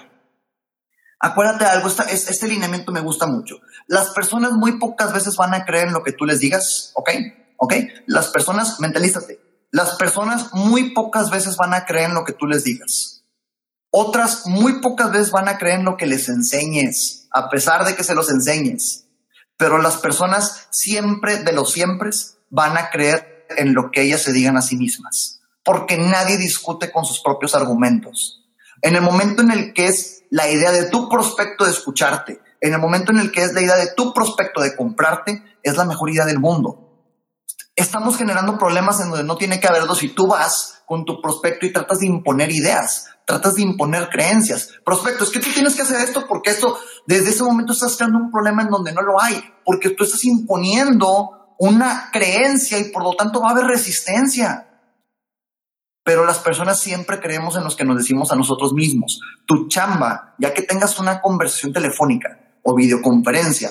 Acuérdate de algo, este lineamiento me gusta mucho. Las personas muy pocas veces van a creer en lo que tú les digas, ¿ok? ¿Ok? Las personas, mentalízate, las personas muy pocas veces van a creer en lo que tú les digas. Otras muy pocas veces van a creer en lo que les enseñes, a pesar de que se los enseñes. Pero las personas siempre, de los siempre, van a creer en lo que ellas se digan a sí mismas, porque nadie discute con sus propios argumentos. En el momento en el que es la idea de tu prospecto de escucharte, en el momento en el que es la idea de tu prospecto de comprarte, es la mejor idea del mundo estamos generando problemas en donde no tiene que haber dos y tú vas con tu prospecto y tratas de imponer ideas, tratas de imponer creencias. Prospecto, es que tú tienes que hacer esto porque esto, desde ese momento estás creando un problema en donde no lo hay, porque tú estás imponiendo una creencia y por lo tanto va a haber resistencia. Pero las personas siempre creemos en los que nos decimos a nosotros mismos. Tu chamba, ya que tengas una conversación telefónica o videoconferencia,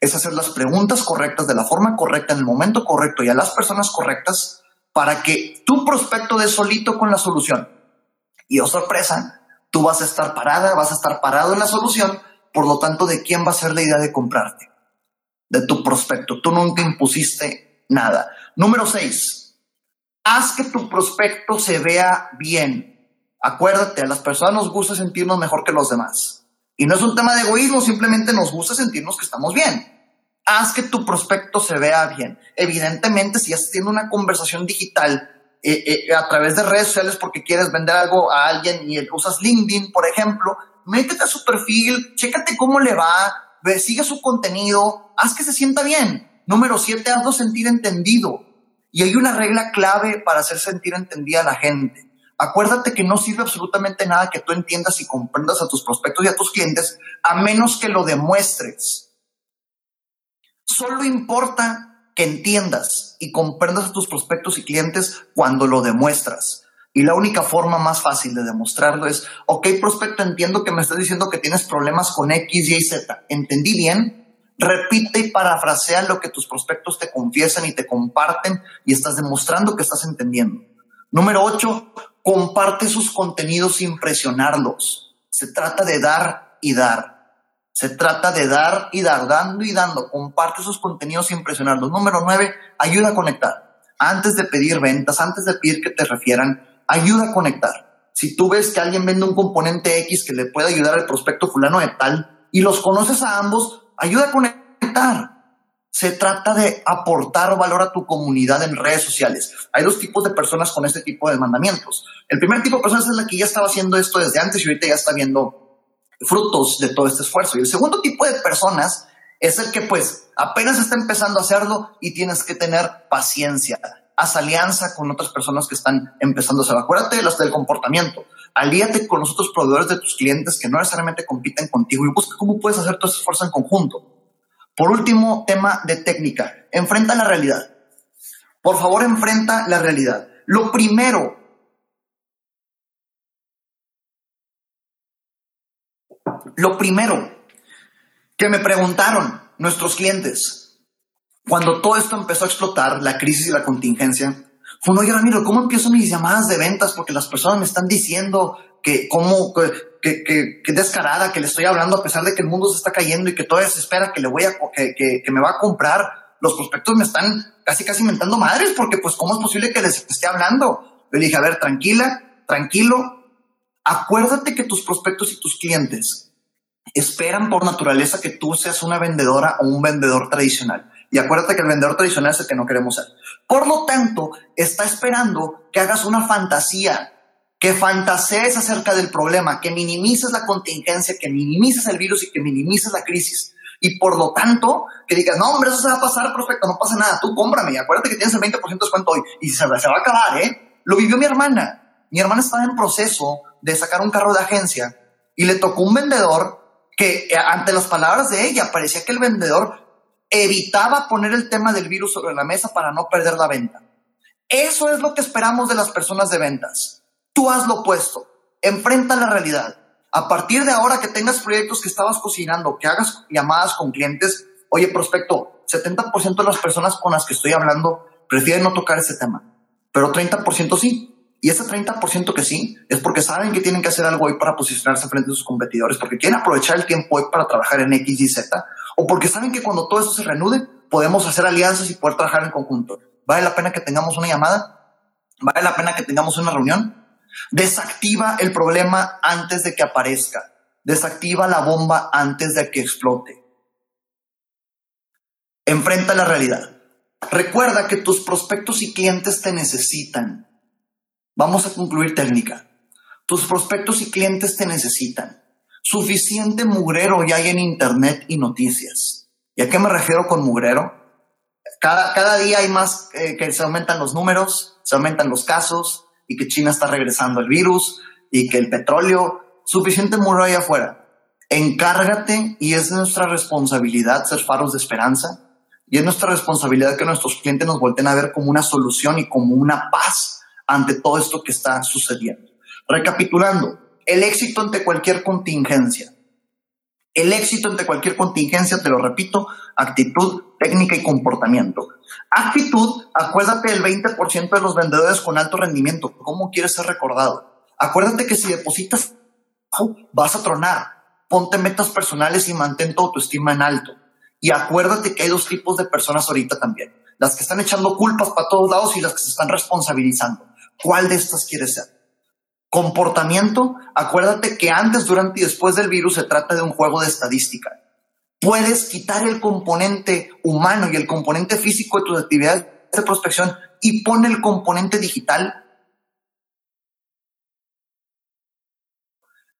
es hacer las preguntas correctas de la forma correcta, en el momento correcto y a las personas correctas para que tu prospecto dé solito con la solución. Y oh sorpresa, tú vas a estar parada, vas a estar parado en la solución, por lo tanto, ¿de quién va a ser la idea de comprarte? De tu prospecto. Tú nunca impusiste nada. Número seis, haz que tu prospecto se vea bien. Acuérdate, a las personas nos gusta sentirnos mejor que los demás. Y no es un tema de egoísmo, simplemente nos gusta sentirnos que estamos bien. Haz que tu prospecto se vea bien. Evidentemente, si estás teniendo una conversación digital eh, eh, a través de redes sociales porque quieres vender algo a alguien y usas LinkedIn, por ejemplo, métete a su perfil, chécate cómo le va, sigue su contenido, haz que se sienta bien. Número siete, hazlo sentir entendido. Y hay una regla clave para hacer sentir entendida a la gente. Acuérdate que no sirve absolutamente nada que tú entiendas y comprendas a tus prospectos y a tus clientes a menos que lo demuestres. Solo importa que entiendas y comprendas a tus prospectos y clientes cuando lo demuestras. Y la única forma más fácil de demostrarlo es, ok, prospecto, entiendo que me estás diciendo que tienes problemas con X, Y, Z. ¿Entendí bien? Repite y parafrasea lo que tus prospectos te confiesan y te comparten y estás demostrando que estás entendiendo. Número ocho, comparte sus contenidos sin. Se trata de dar y dar. Se trata de dar y dar, dando y dando. Comparte sus contenidos sin presionarlos. Número nueve, ayuda a conectar. Antes de pedir ventas, antes de pedir que te refieran, ayuda a conectar. Si tú ves que alguien vende un componente X que le puede ayudar al prospecto fulano de tal y los conoces a ambos, ayuda a conectar. Se trata de aportar valor a tu comunidad en redes sociales. Hay dos tipos de personas con este tipo de mandamientos. El primer tipo de personas es la que ya estaba haciendo esto desde antes y ahorita ya está viendo frutos de todo este esfuerzo. Y el segundo tipo de personas es el que pues apenas está empezando a hacerlo y tienes que tener paciencia haz alianza con otras personas que están empezando a hacer. Acuérdate de los del comportamiento. Alíate con los otros proveedores de tus clientes que no necesariamente compiten contigo y busca cómo puedes hacer todo ese esfuerzo en conjunto. Por último, tema de técnica. Enfrenta la realidad. Por favor, enfrenta la realidad. Lo primero, lo primero que me preguntaron nuestros clientes cuando todo esto empezó a explotar, la crisis y la contingencia, fue, oye, Ramiro, ¿cómo empiezo mis llamadas de ventas? Porque las personas me están diciendo que cómo, que, que, que, descarada, que le estoy hablando a pesar de que el mundo se está cayendo y que todavía se espera que le voy a, que, que, me va a comprar. Los prospectos me están casi, casi mentando madres porque pues, ¿cómo es posible que les esté hablando? Le dije, a ver, tranquila, tranquilo. Acuérdate que tus prospectos y tus clientes esperan por naturaleza que tú seas una vendedora o un vendedor tradicional. Y acuérdate que el vendedor tradicional es el que no queremos ser. Por lo tanto, está esperando que hagas una fantasía, que fantasees acerca del problema, que minimices la contingencia, que minimices el virus y que minimices la crisis. Y por lo tanto, que digas, no, hombre, eso se va a pasar, prospecto, no pasa nada, tú cómprame acuérdate que tienes el 20% de descuento hoy y se, se va a acabar, ¿eh? Lo vivió mi hermana. Mi hermana estaba en proceso de sacar un carro de agencia y le tocó un vendedor que eh, ante las palabras de ella parecía que el vendedor evitaba poner el tema del virus sobre la mesa para no perder la venta. Eso es lo que esperamos de las personas de ventas. Tú has lo opuesto. Enfrenta la realidad. A partir de ahora que tengas proyectos que estabas cocinando, que hagas llamadas con clientes, oye, prospecto, 70% de las personas con las que estoy hablando prefieren no tocar ese tema, pero 30% sí. Y ese 30% que sí es porque saben que tienen que hacer algo hoy para posicionarse frente a sus competidores, porque quieren aprovechar el tiempo hoy para trabajar en X y Z, o porque saben que cuando todo esto se reanude, podemos hacer alianzas y poder trabajar en conjunto. ¿Vale la pena que tengamos una llamada? ¿Vale la pena que tengamos una reunión? Desactiva el problema antes de que aparezca. Desactiva la bomba antes de que explote. Enfrenta la realidad. Recuerda que tus prospectos y clientes te necesitan. Vamos a concluir técnica. Tus prospectos y clientes te necesitan. Suficiente mugrero ya hay en Internet y noticias. ¿Y a qué me refiero con mugrero? Cada, cada día hay más eh, que se aumentan los números, se aumentan los casos y que China está regresando el virus y que el petróleo, suficiente mugrero ahí afuera. Encárgate y es nuestra responsabilidad ser faros de esperanza Y es nuestra responsabilidad que nuestros clientes nos volteen a ver como una solución y como una paz ante todo esto que está sucediendo. Recapitulando, el éxito ante cualquier contingencia. El éxito ante cualquier contingencia, te lo repito, actitud, técnica y comportamiento. Actitud, acuérdate del 20% de los vendedores con alto rendimiento. ¿Cómo quieres ser recordado? Acuérdate que si depositas, vas a tronar. Ponte metas personales y mantén tu autoestima en alto. Y acuérdate que hay dos tipos de personas ahorita también. Las que están echando culpas para todos lados y las que se están responsabilizando. ¿Cuál de estas quieres ser? Comportamiento, acuérdate que antes, durante y después del virus se trata de un juego de estadística. Puedes quitar el componente humano y el componente físico de tus actividades de prospección y pon el componente digital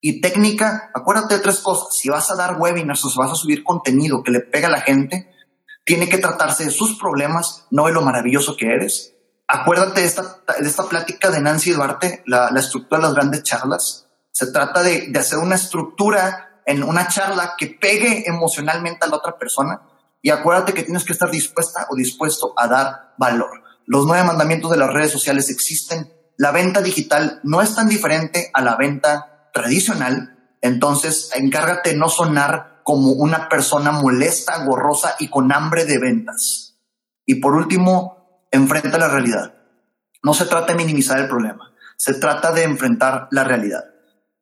y técnica. Acuérdate de tres cosas. Si vas a dar webinars o si vas a subir contenido que le pega a la gente, tiene que tratarse de sus problemas, no de lo maravilloso que eres acuérdate de esta, de esta plática de Nancy Duarte, la, estructura de las grandes charlas. Se trata de, de, hacer una estructura en una charla que pegue emocionalmente a la otra persona. Y acuérdate que tienes que estar dispuesta o dispuesto a dar valor. Los nueve mandamientos de las redes sociales existen. La venta digital no es tan diferente a la venta tradicional. Entonces, encárgate no sonar como una persona molesta, gorrosa y con hambre de ventas. Y por último, enfrenta la realidad. No se trata de minimizar el problema, se trata de enfrentar la realidad.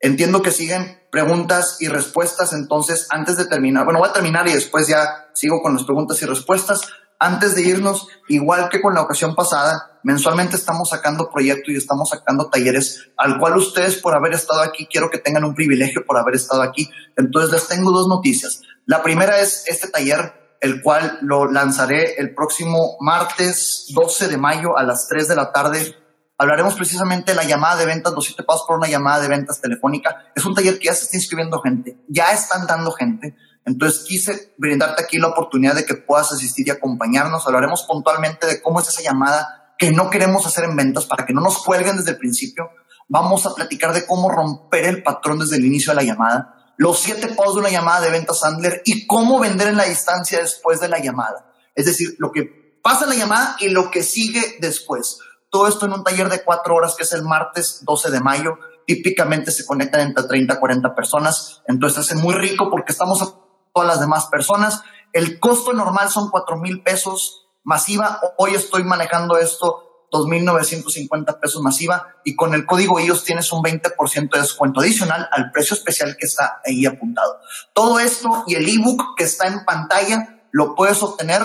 Entiendo que siguen preguntas y respuestas, entonces antes de terminar, bueno, voy a terminar y después ya sigo con las preguntas y respuestas. Antes de irnos, igual que con la ocasión pasada, mensualmente estamos sacando proyectos y estamos sacando talleres al cual ustedes por haber estado aquí, quiero que tengan un privilegio por haber estado aquí. Entonces les tengo dos noticias. La primera es este taller el cual lo lanzaré el próximo martes 12 de mayo a las 3 de la tarde. Hablaremos precisamente de la llamada de ventas, los siete pasos por una llamada de ventas telefónica. Es un taller que ya se está inscribiendo gente, ya están dando gente. Entonces quise brindarte aquí la oportunidad de que puedas asistir y acompañarnos. Hablaremos puntualmente de cómo es esa llamada que no queremos hacer en ventas para que no nos cuelguen desde el principio. Vamos a platicar de cómo romper el patrón desde el inicio de la llamada los siete pasos de una llamada de ventas Sandler y cómo vender en la distancia después de la llamada. Es decir, lo que pasa en la llamada y lo que sigue después. Todo esto en un taller de cuatro horas que es el martes 12 de mayo. Típicamente se conectan entre 30 a 40 personas. Entonces es muy rico porque estamos a todas las demás personas. El costo normal son cuatro mil pesos masiva. Hoy estoy manejando esto 2.950 pesos masiva y con el código ellos tienes un 20% de descuento adicional al precio especial que está ahí apuntado. Todo esto y el ebook que está en pantalla lo puedes obtener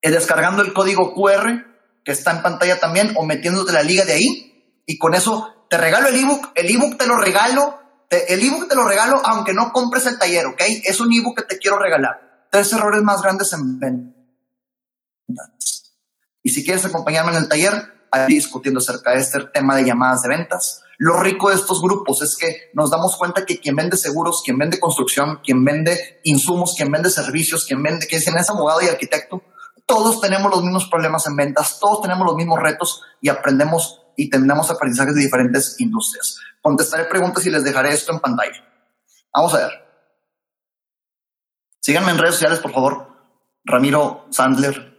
eh, descargando el código QR que está en pantalla también o metiéndote la liga de ahí y con eso te regalo el ebook, el ebook te lo regalo, el ebook te lo regalo aunque no compres el taller, ¿ok? Es un ebook que te quiero regalar. Tres errores más grandes en ventas y si quieres acompañarme en el taller, ahí discutiendo acerca de este tema de llamadas de ventas. Lo rico de estos grupos es que nos damos cuenta que quien vende seguros, quien vende construcción, quien vende insumos, quien vende servicios, quien vende, que es abogado y arquitecto, todos tenemos los mismos problemas en ventas, todos tenemos los mismos retos y aprendemos y tendremos aprendizajes de diferentes industrias. Contestaré preguntas y les dejaré esto en pantalla. Vamos a ver. Síganme en redes sociales, por favor. Ramiro Sandler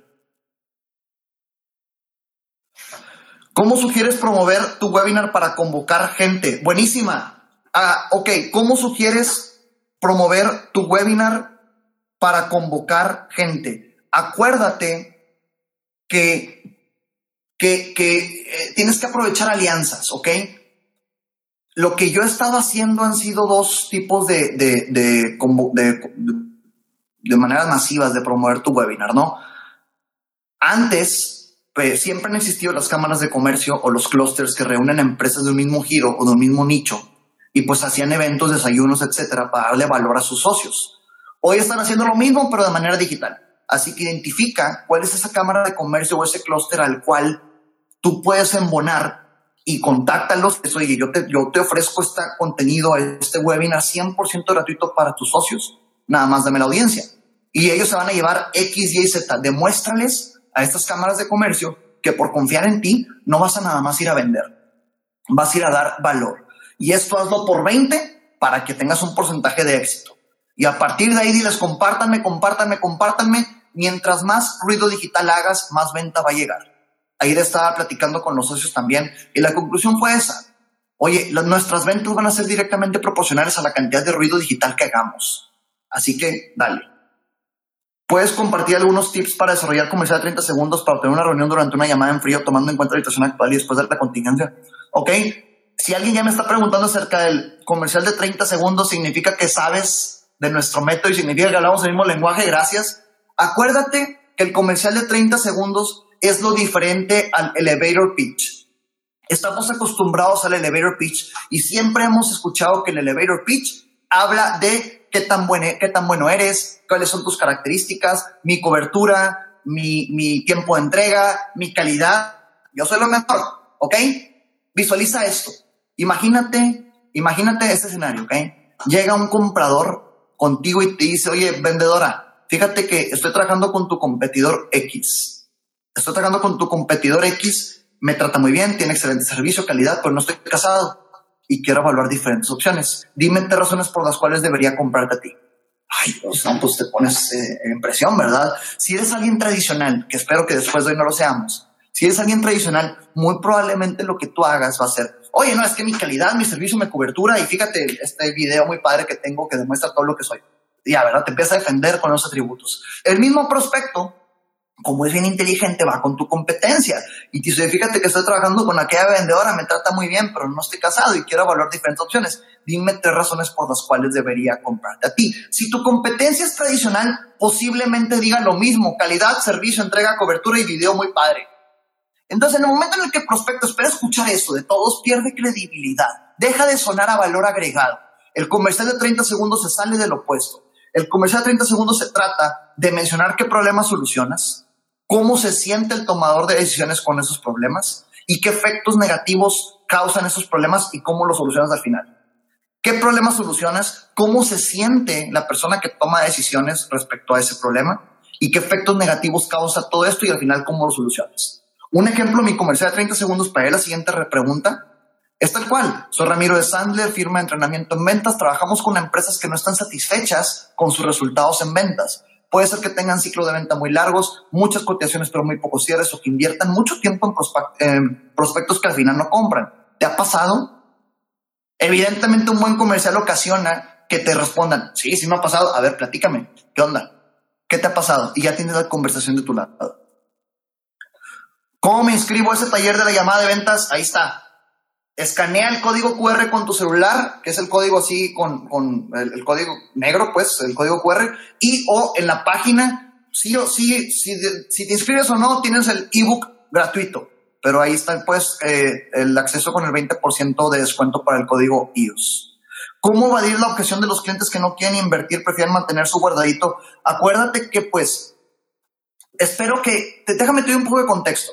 ¿Cómo sugieres promover tu webinar para convocar gente? Buenísima. Ah, ok, ¿cómo sugieres promover tu webinar para convocar gente? Acuérdate que, que, eh, tienes que aprovechar alianzas, ¿ok? Lo que yo he estado haciendo han sido dos tipos de, de, de, de, de maneras masivas de promover tu webinar, ¿no? Antes pues, siempre han existido las cámaras de comercio o los clústeres que reúnen empresas de un mismo giro o de un mismo nicho y pues hacían eventos, desayunos, etcétera, para darle valor a sus socios. Hoy están haciendo lo mismo, pero de manera digital. Así que identifica cuál es esa cámara de comercio o ese clúster al cual tú puedes embonar y contáctalos. Eso, oye, yo te, yo te ofrezco este contenido, este webinar 100% gratuito para tus socios. Nada más dame la audiencia. Y ellos se van a llevar X, Y, Z. Demuéstrales a estas cámaras de comercio que por confiar en ti no vas a nada más ir a vender, vas a ir a dar valor. Y esto hazlo por 20 para que tengas un porcentaje de éxito. Y a partir de ahí diles, compártanme, compártanme, compártanme. mientras más ruido digital hagas, más venta va a llegar. Ayer estaba platicando con los socios también y la conclusión fue esa. Oye, nuestras ventas van a ser directamente proporcionales a la cantidad de ruido digital que hagamos. Así que, dale. Puedes compartir algunos tips para desarrollar comercial de 30 segundos para obtener una reunión durante una llamada en frío tomando en cuenta la situación actual y después de la contingencia. Ok, si alguien ya me está preguntando acerca del comercial de 30 segundos, significa que sabes de nuestro método y significa que hablamos el mismo lenguaje, gracias. Acuérdate que el comercial de 30 segundos es lo diferente al elevator pitch. Estamos acostumbrados al elevator pitch y siempre hemos escuchado que el elevator pitch habla de qué tan, bueno, qué tan bueno eres, cuáles son tus características, mi cobertura, mi, mi tiempo de entrega, mi calidad. Yo soy lo mejor, ¿ok? Visualiza esto. Imagínate, imagínate este escenario, ¿ok? Llega un comprador contigo y te dice, oye, vendedora, fíjate que estoy trabajando con tu competidor X. Estoy trabajando con tu competidor X, me trata muy bien, tiene excelente servicio, calidad, pero no estoy casado y quiero evaluar diferentes opciones. Dime tres razones por las cuales debería comprarte a ti. Ay, pues, pues te pones eh, en presión, ¿verdad? Si eres alguien tradicional, que espero que después de hoy no lo seamos, si eres alguien tradicional, muy probablemente lo que tú hagas va a ser, oye, no, es que mi calidad, mi servicio, mi cobertura, y fíjate este video muy padre que tengo que demuestra todo lo que soy. Y a verdad, te empieza a defender con esos atributos. El mismo prospecto, como es bien inteligente, va con tu competencia y te dice, fíjate que estoy trabajando con aquella vendedora, me trata muy bien, pero no estoy casado y quiero evaluar diferentes opciones. Dime tres razones por las cuales debería comprarte a ti. Si tu competencia es tradicional, posiblemente diga lo mismo, calidad, servicio, entrega, cobertura y video muy padre. Entonces, en el momento en el que el prospecto espera escuchar eso de todos, pierde credibilidad, deja de sonar a valor agregado. El comercial de 30 segundos se sale del opuesto. El comercial de 30 segundos se trata de mencionar qué problemas solucionas, cómo se siente el tomador de decisiones con esos problemas y qué efectos negativos causan esos problemas y cómo los solucionas al final. ¿Qué problemas solucionas? ¿Cómo se siente la persona que toma decisiones respecto a ese problema? ¿Y qué efectos negativos causa todo esto y al final cómo lo solucionas? Un ejemplo, mi comercial de 30 segundos para la siguiente pregunta es tal cual. Soy Ramiro de Sandler, firma de entrenamiento en ventas. Trabajamos con empresas que no están satisfechas con sus resultados en ventas. Puede ser que tengan ciclos de venta muy largos, muchas cotizaciones pero muy pocos cierres o que inviertan mucho tiempo en, prospectos que al final no compran. ¿Te ha pasado? Evidentemente un buen comercial ocasiona que te respondan, sí, sí me ha pasado. A ver, platícame, ¿qué onda? ¿Qué te ha pasado? Y ya tienes la conversación de tu lado. ¿Cómo me inscribo a ese taller de la llamada de ventas? Ahí está. Escanea el código QR con tu celular, que es el código así con, con el, código negro, pues, el código QR, y o en la página, sí o sí, si, si te inscribes o no, tienes el ebook gratuito, pero ahí está, pues, eh, el acceso con el 20% de descuento para el código IOS. ¿Cómo evadir la objeción de los clientes que no quieren invertir, prefieren mantener su guardadito? Acuérdate que, pues, espero que, te, déjame te doy un poco de contexto.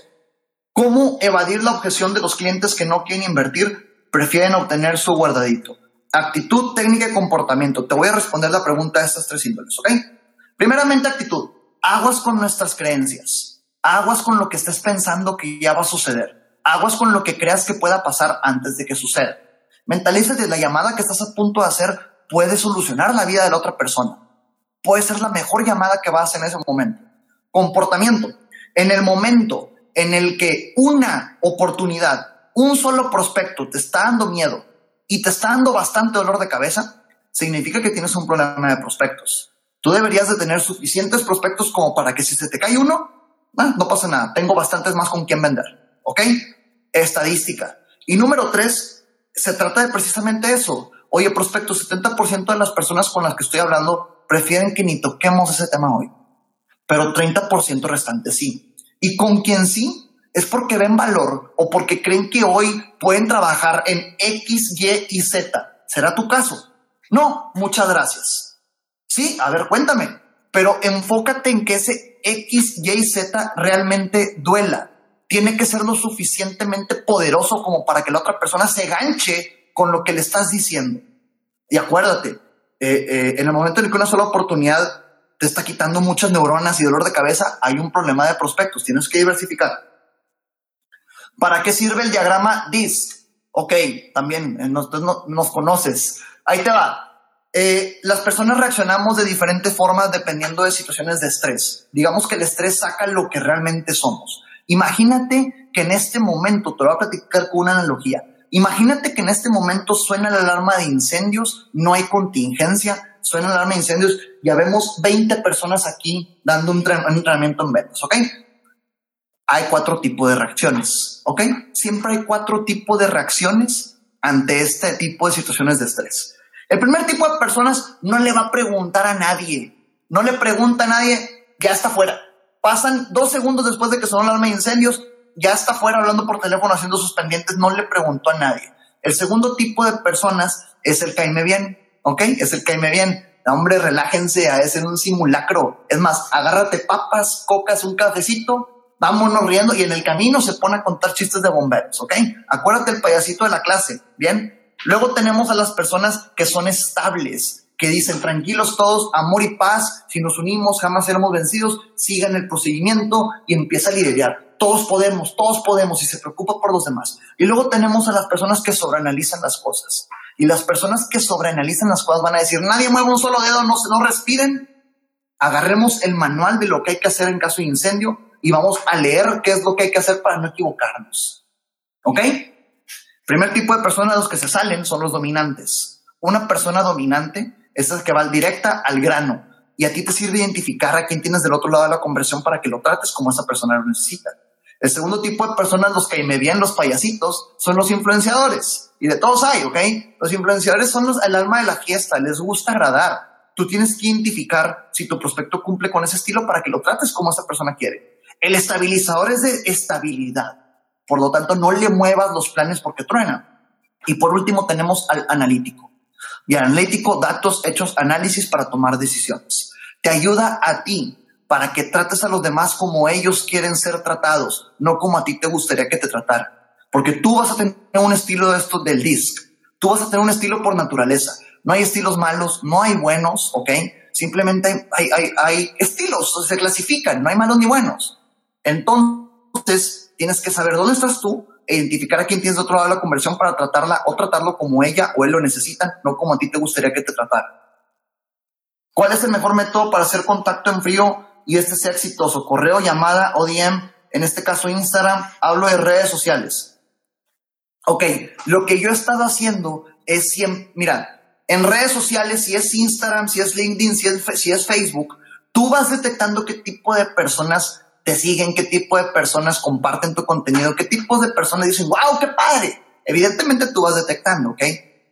¿Cómo evadir la objeción de los clientes que no quieren invertir? Prefieren obtener su guardadito. Actitud, técnica y comportamiento. Te voy a responder la pregunta de estas tres índoles, ¿ok? Primeramente, actitud. Aguas con nuestras creencias. Aguas con lo que estés pensando que ya va a suceder. Aguas con lo que creas que pueda pasar antes de que suceda. Mentalízate la llamada que estás a punto de hacer puede solucionar la vida de la otra persona. Puede ser la mejor llamada que vas en ese momento. Comportamiento. En el momento en el que una oportunidad, un solo prospecto te está dando miedo y te está dando bastante dolor de cabeza, significa que tienes un problema de prospectos. Tú deberías de tener suficientes prospectos como para que si se te cae uno, ah, no pasa nada, tengo bastantes más con quien vender. ¿Ok? Estadística. Y número tres, se trata de precisamente eso. Oye, prospecto, 70% de las personas con las que estoy hablando prefieren que ni toquemos ese tema hoy, pero 30% restante sí. Y con quien sí es porque ven valor o porque creen que hoy pueden trabajar en X, Y y Z. ¿Será tu caso? No, muchas gracias. Sí, a ver, cuéntame, pero enfócate en que ese X, Y y Z realmente duela. Tiene que ser lo suficientemente poderoso como para que la otra persona se ganche con lo que le estás diciendo. Y acuérdate, eh, eh, en el momento en que una sola oportunidad te está quitando muchas neuronas y dolor de cabeza, hay un problema de prospectos, tienes que diversificar. ¿Para qué sirve el diagrama DISC? Ok, también eh, nos, nos conoces. Ahí te va. eh, las personas reaccionamos de diferentes formas dependiendo de situaciones de estrés. Digamos que el estrés saca lo que realmente somos. Imagínate que en este momento, te lo voy a platicar con una analogía. Imagínate que en este momento suena la alarma de incendios, no hay contingencia, suena la alarma de incendios, ya vemos 20 personas aquí dando un, entrenamiento en ventas, ¿ok? Hay cuatro tipos de reacciones, ¿ok? Siempre hay cuatro tipos de reacciones ante este tipo de situaciones de estrés. El primer tipo de personas no le va a preguntar a nadie. No le pregunta a nadie, ya está fuera. Pasan dos segundos después de que sonó la alarma de incendios, ya está fuera hablando por teléfono haciendo sus pendientes, no le preguntó a nadie. El segundo tipo de personas es el caime bien, ¿ok? Es el caime bien. Hombre, relájense, es en un simulacro. Es más, agárrate papas, cocas, un cafecito, vámonos riendo y en el camino se pone a contar chistes de bomberos, ¿ok? Acuérdate el payasito de la clase, ¿bien? Luego tenemos a las personas que son estables, que dicen tranquilos todos, amor y paz, si nos unimos jamás seremos vencidos, sigan el procedimiento y empieza a liderar. Todos podemos, todos podemos y se preocupa por los demás. Y luego tenemos a las personas que sobreanalizan las cosas. Y las personas que sobreanalizan las cosas van a decir, nadie mueve un solo dedo, no, no respiren. Agarremos el manual de lo que hay que hacer en caso de incendio y vamos a leer qué es lo que hay que hacer para no equivocarnos. ¿Ok? Primer tipo de personas los que se salen son los dominantes. Una persona dominante es el que va directa al grano y a ti te sirve identificar a quién tienes del otro lado de la conversión para que lo trates como esa persona lo necesita. El segundo tipo de personas, los que me bien los payasitos, son los influenciadores. Y de todos hay, ¿ok? Los influenciadores son los, el alma de la fiesta, les gusta agradar. Tú tienes que identificar si tu prospecto cumple con ese estilo para que lo trates como esa persona quiere. El estabilizador es de estabilidad. Por lo tanto, no le muevas los planes porque truena. Y por último, tenemos al analítico. Y al analítico, datos, hechos, análisis para tomar decisiones. Te ayuda a ti para que trates a los demás como ellos quieren ser tratados, no como a ti te gustaría que te trataran. Porque tú vas a tener un estilo de esto del DISC. Tú vas a tener un estilo por naturaleza. No hay estilos malos, no hay buenos, ¿ok? Simplemente hay, hay, hay estilos, se clasifican, no hay malos ni buenos. Entonces, tienes que saber dónde estás tú, e identificar a quién tienes de otro lado de la conversión para tratarla o tratarlo como ella o él lo necesitan, no como a ti te gustaría que te tratara. ¿Cuál es el mejor método para hacer contacto en frío y este sea exitoso? Correo, llamada o DM, en este caso Instagram, hablo de redes sociales. Ok, lo que yo he estado haciendo es siempre, mira, en redes sociales, si es Instagram, si es LinkedIn, si es, si es Facebook, tú vas detectando qué tipo de personas te siguen, qué tipo de personas comparten tu contenido, qué tipos de personas dicen, wow, qué padre. Evidentemente tú vas detectando, ¿ok?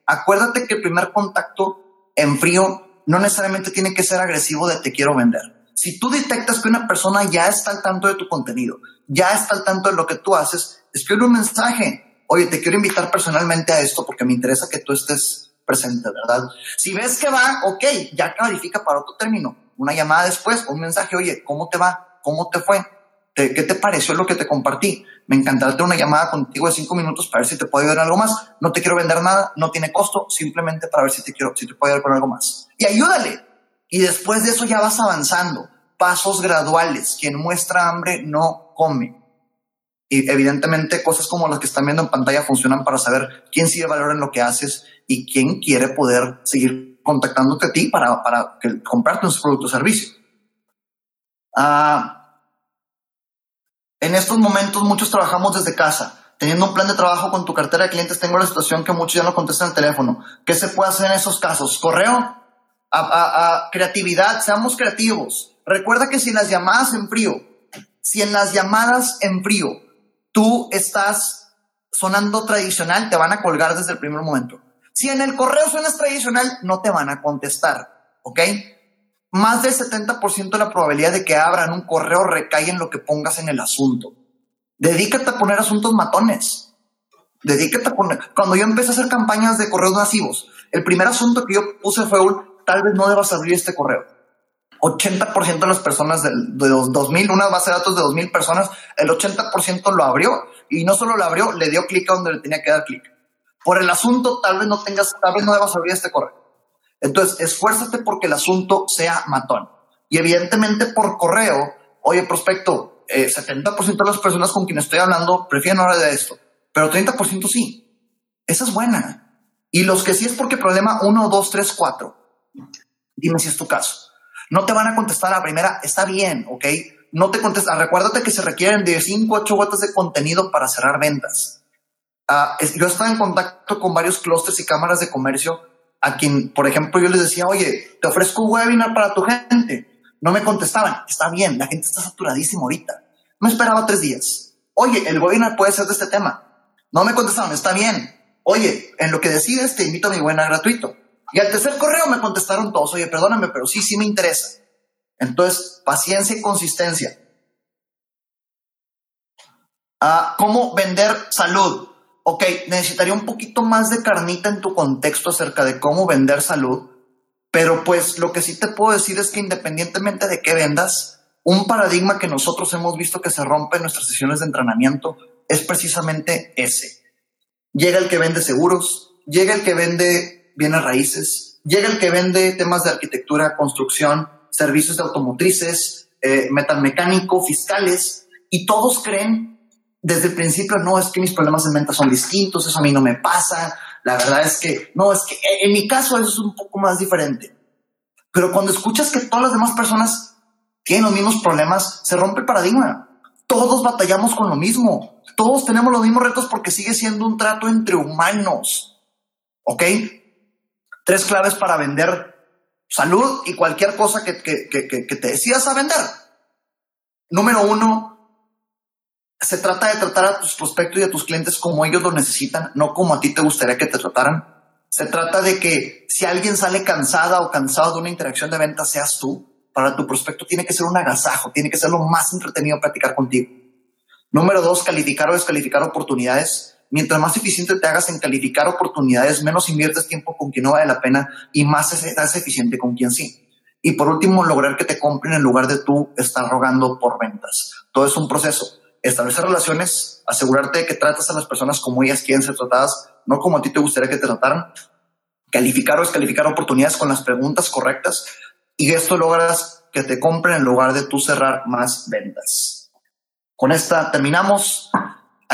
Acuérdate que el primer contacto en frío no necesariamente tiene que ser agresivo de te quiero vender. Si tú detectas que una persona ya está al tanto de tu contenido, ya está al tanto de lo que tú haces, escribe un mensaje. Oye, te quiero invitar personalmente a esto porque me interesa que tú estés presente, ¿verdad? Si ves que va, ok, ya clarifica para otro término. Una llamada después, un mensaje, oye, ¿cómo te va? ¿Cómo te fue? ¿Qué te pareció lo que te compartí? Me encantaría una llamada contigo de cinco minutos para ver si te puedo ayudar en algo más. No te quiero vender nada, no tiene costo, simplemente para ver si te quiero, si te puedo ayudar con algo más. Y ayúdale. Y después de eso ya vas avanzando. Pasos graduales. Quien muestra hambre no come. Y evidentemente cosas como las que están viendo en pantalla funcionan para saber quién sigue valor en lo que haces y quién quiere poder seguir contactándote a ti para, para que comprarte un producto o servicio. Ah, en estos momentos muchos trabajamos desde casa. Teniendo un plan de trabajo con tu cartera de clientes, tengo la situación que muchos ya no contestan el teléfono. ¿Qué se puede hacer en esos casos? Correo, a, creatividad, seamos creativos. Recuerda que si en las llamadas en frío, si en las llamadas en frío tú estás sonando tradicional, te van a colgar desde el primer momento. Si en el correo suenas tradicional, no te van a contestar, ¿ok? más del 70% de la probabilidad de que abran un correo recae en lo que pongas en el asunto. Dedícate a poner asuntos matones. Dedícate a poner. Cuando yo empecé a hacer campañas de correos masivos, el primer asunto que yo puse fue un tal vez no debas abrir este correo. 80% de las personas de, los 2000, una base de datos de 2000 personas, el 80% lo abrió y no solo lo abrió, le dio clic a donde le tenía que dar clic. Por el asunto, tal vez no tengas, tal vez no debas abrir este correo. Entonces, esfuérzate porque el asunto sea matón. Y evidentemente por correo, oye, prospecto, 70% eh, de las personas con quienes estoy hablando prefieren hablar de esto, pero 30% sí. Esa es buena. Y los que sí es porque problema 1, 2, 3, 4. Dime si es tu caso. No te van a contestar a la primera, está bien, ¿ok? No te contestan. Recuérdate que se requieren de 5 8 gotas de contenido para cerrar ventas. Uh, yo estaba en contacto con varios clústeres y cámaras de comercio a quien, por ejemplo, yo les decía, oye, te ofrezco un webinar para tu gente. No me contestaban. Está bien, la gente está saturadísima ahorita. Me esperaba tres días. Oye, el webinar puede ser de este tema. No me contestaban, está bien. Oye, en lo que decides te invito a mi webinar gratuito. Y al tercer correo me contestaron todos, oye, perdóname, pero sí, sí me interesa. Entonces, paciencia y consistencia. Ah, ¿Cómo vender salud? Ok, necesitaría un poquito más de carnita en tu contexto acerca de cómo vender salud, pero pues lo que sí te puedo decir es que independientemente de qué vendas, un paradigma que nosotros hemos visto que se rompe en nuestras sesiones de entrenamiento es precisamente ese. Llega el que vende seguros, llega el que vende bienes raíces, llega el que vende temas de arquitectura, construcción, servicios de automotrices, eh, metalmecánico, fiscales, y todos creen desde el principio, no, es que mis problemas en venta son distintos, eso a mí no me pasa, la verdad es que, no, es que en mi caso eso es un poco más diferente. Pero cuando escuchas que todas las demás personas tienen los mismos problemas, se rompe el paradigma. Todos batallamos con lo mismo, todos tenemos los mismos retos porque sigue siendo un trato entre humanos. ¿Ok? Tres claves para vender salud y cualquier cosa que, que, que, te decidas a vender. Número uno, se trata de tratar a tus prospectos y a tus clientes como ellos lo necesitan, no como a ti te gustaría que te trataran. Se trata de que si alguien sale cansada o cansado de una interacción de venta, seas tú. Para tu prospecto tiene que ser un agasajo, tiene que ser lo más entretenido platicar contigo. Número dos, calificar o descalificar oportunidades mientras más eficiente te hagas en calificar oportunidades, menos inviertes tiempo con quien no vale la pena y más estás eficiente con quien sí. Y por último, lograr que te compren en lugar de tú estar rogando por ventas. Todo es un proceso. Establecer relaciones, asegurarte de que tratas a las personas como ellas quieren ser tratadas, no como a ti te gustaría que te trataran. Calificar o descalificar oportunidades con las preguntas correctas y esto logras que te compren en lugar de tú cerrar más ventas. Con esta terminamos.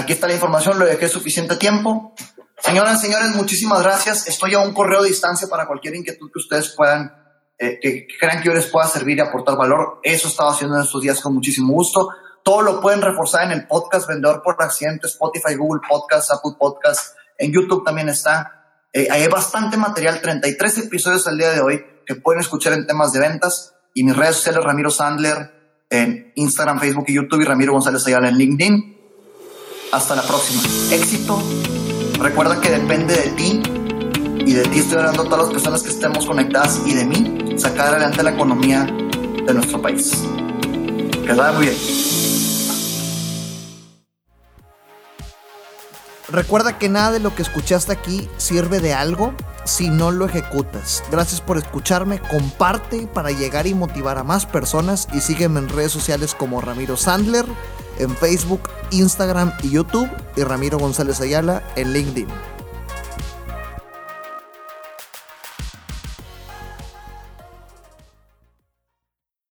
Aquí está la información, lo dejé suficiente tiempo. Señoras, señores, muchísimas gracias. Estoy a un correo de distancia para cualquier inquietud que ustedes puedan, eh, que crean que yo les pueda servir y aportar valor. Eso estaba haciendo en estos días con muchísimo gusto. Todo lo pueden reforzar en el podcast Vendedor por Accidente, Spotify, Google Podcast, Apple Podcast. En YouTube también está. Eh, hay bastante material, 33 episodios al día de hoy que pueden escuchar en temas de ventas. Y mis redes sociales, Ramiro Sandler, en Instagram, Facebook y YouTube y Ramiro González Ayala en LinkedIn. Hasta la próxima. Éxito. Recuerda que depende de ti y de ti estoy hablando a todas las personas que estemos conectadas y de mí sacar adelante la economía de nuestro país. Que vaya muy bien. Recuerda que nada de lo que escuchaste aquí sirve de algo si no lo ejecutas. Gracias por escucharme, comparte para llegar y motivar a más personas y sígueme en redes sociales como Ramiro Sandler en Facebook, Instagram y YouTube y Ramiro González Ayala en LinkedIn.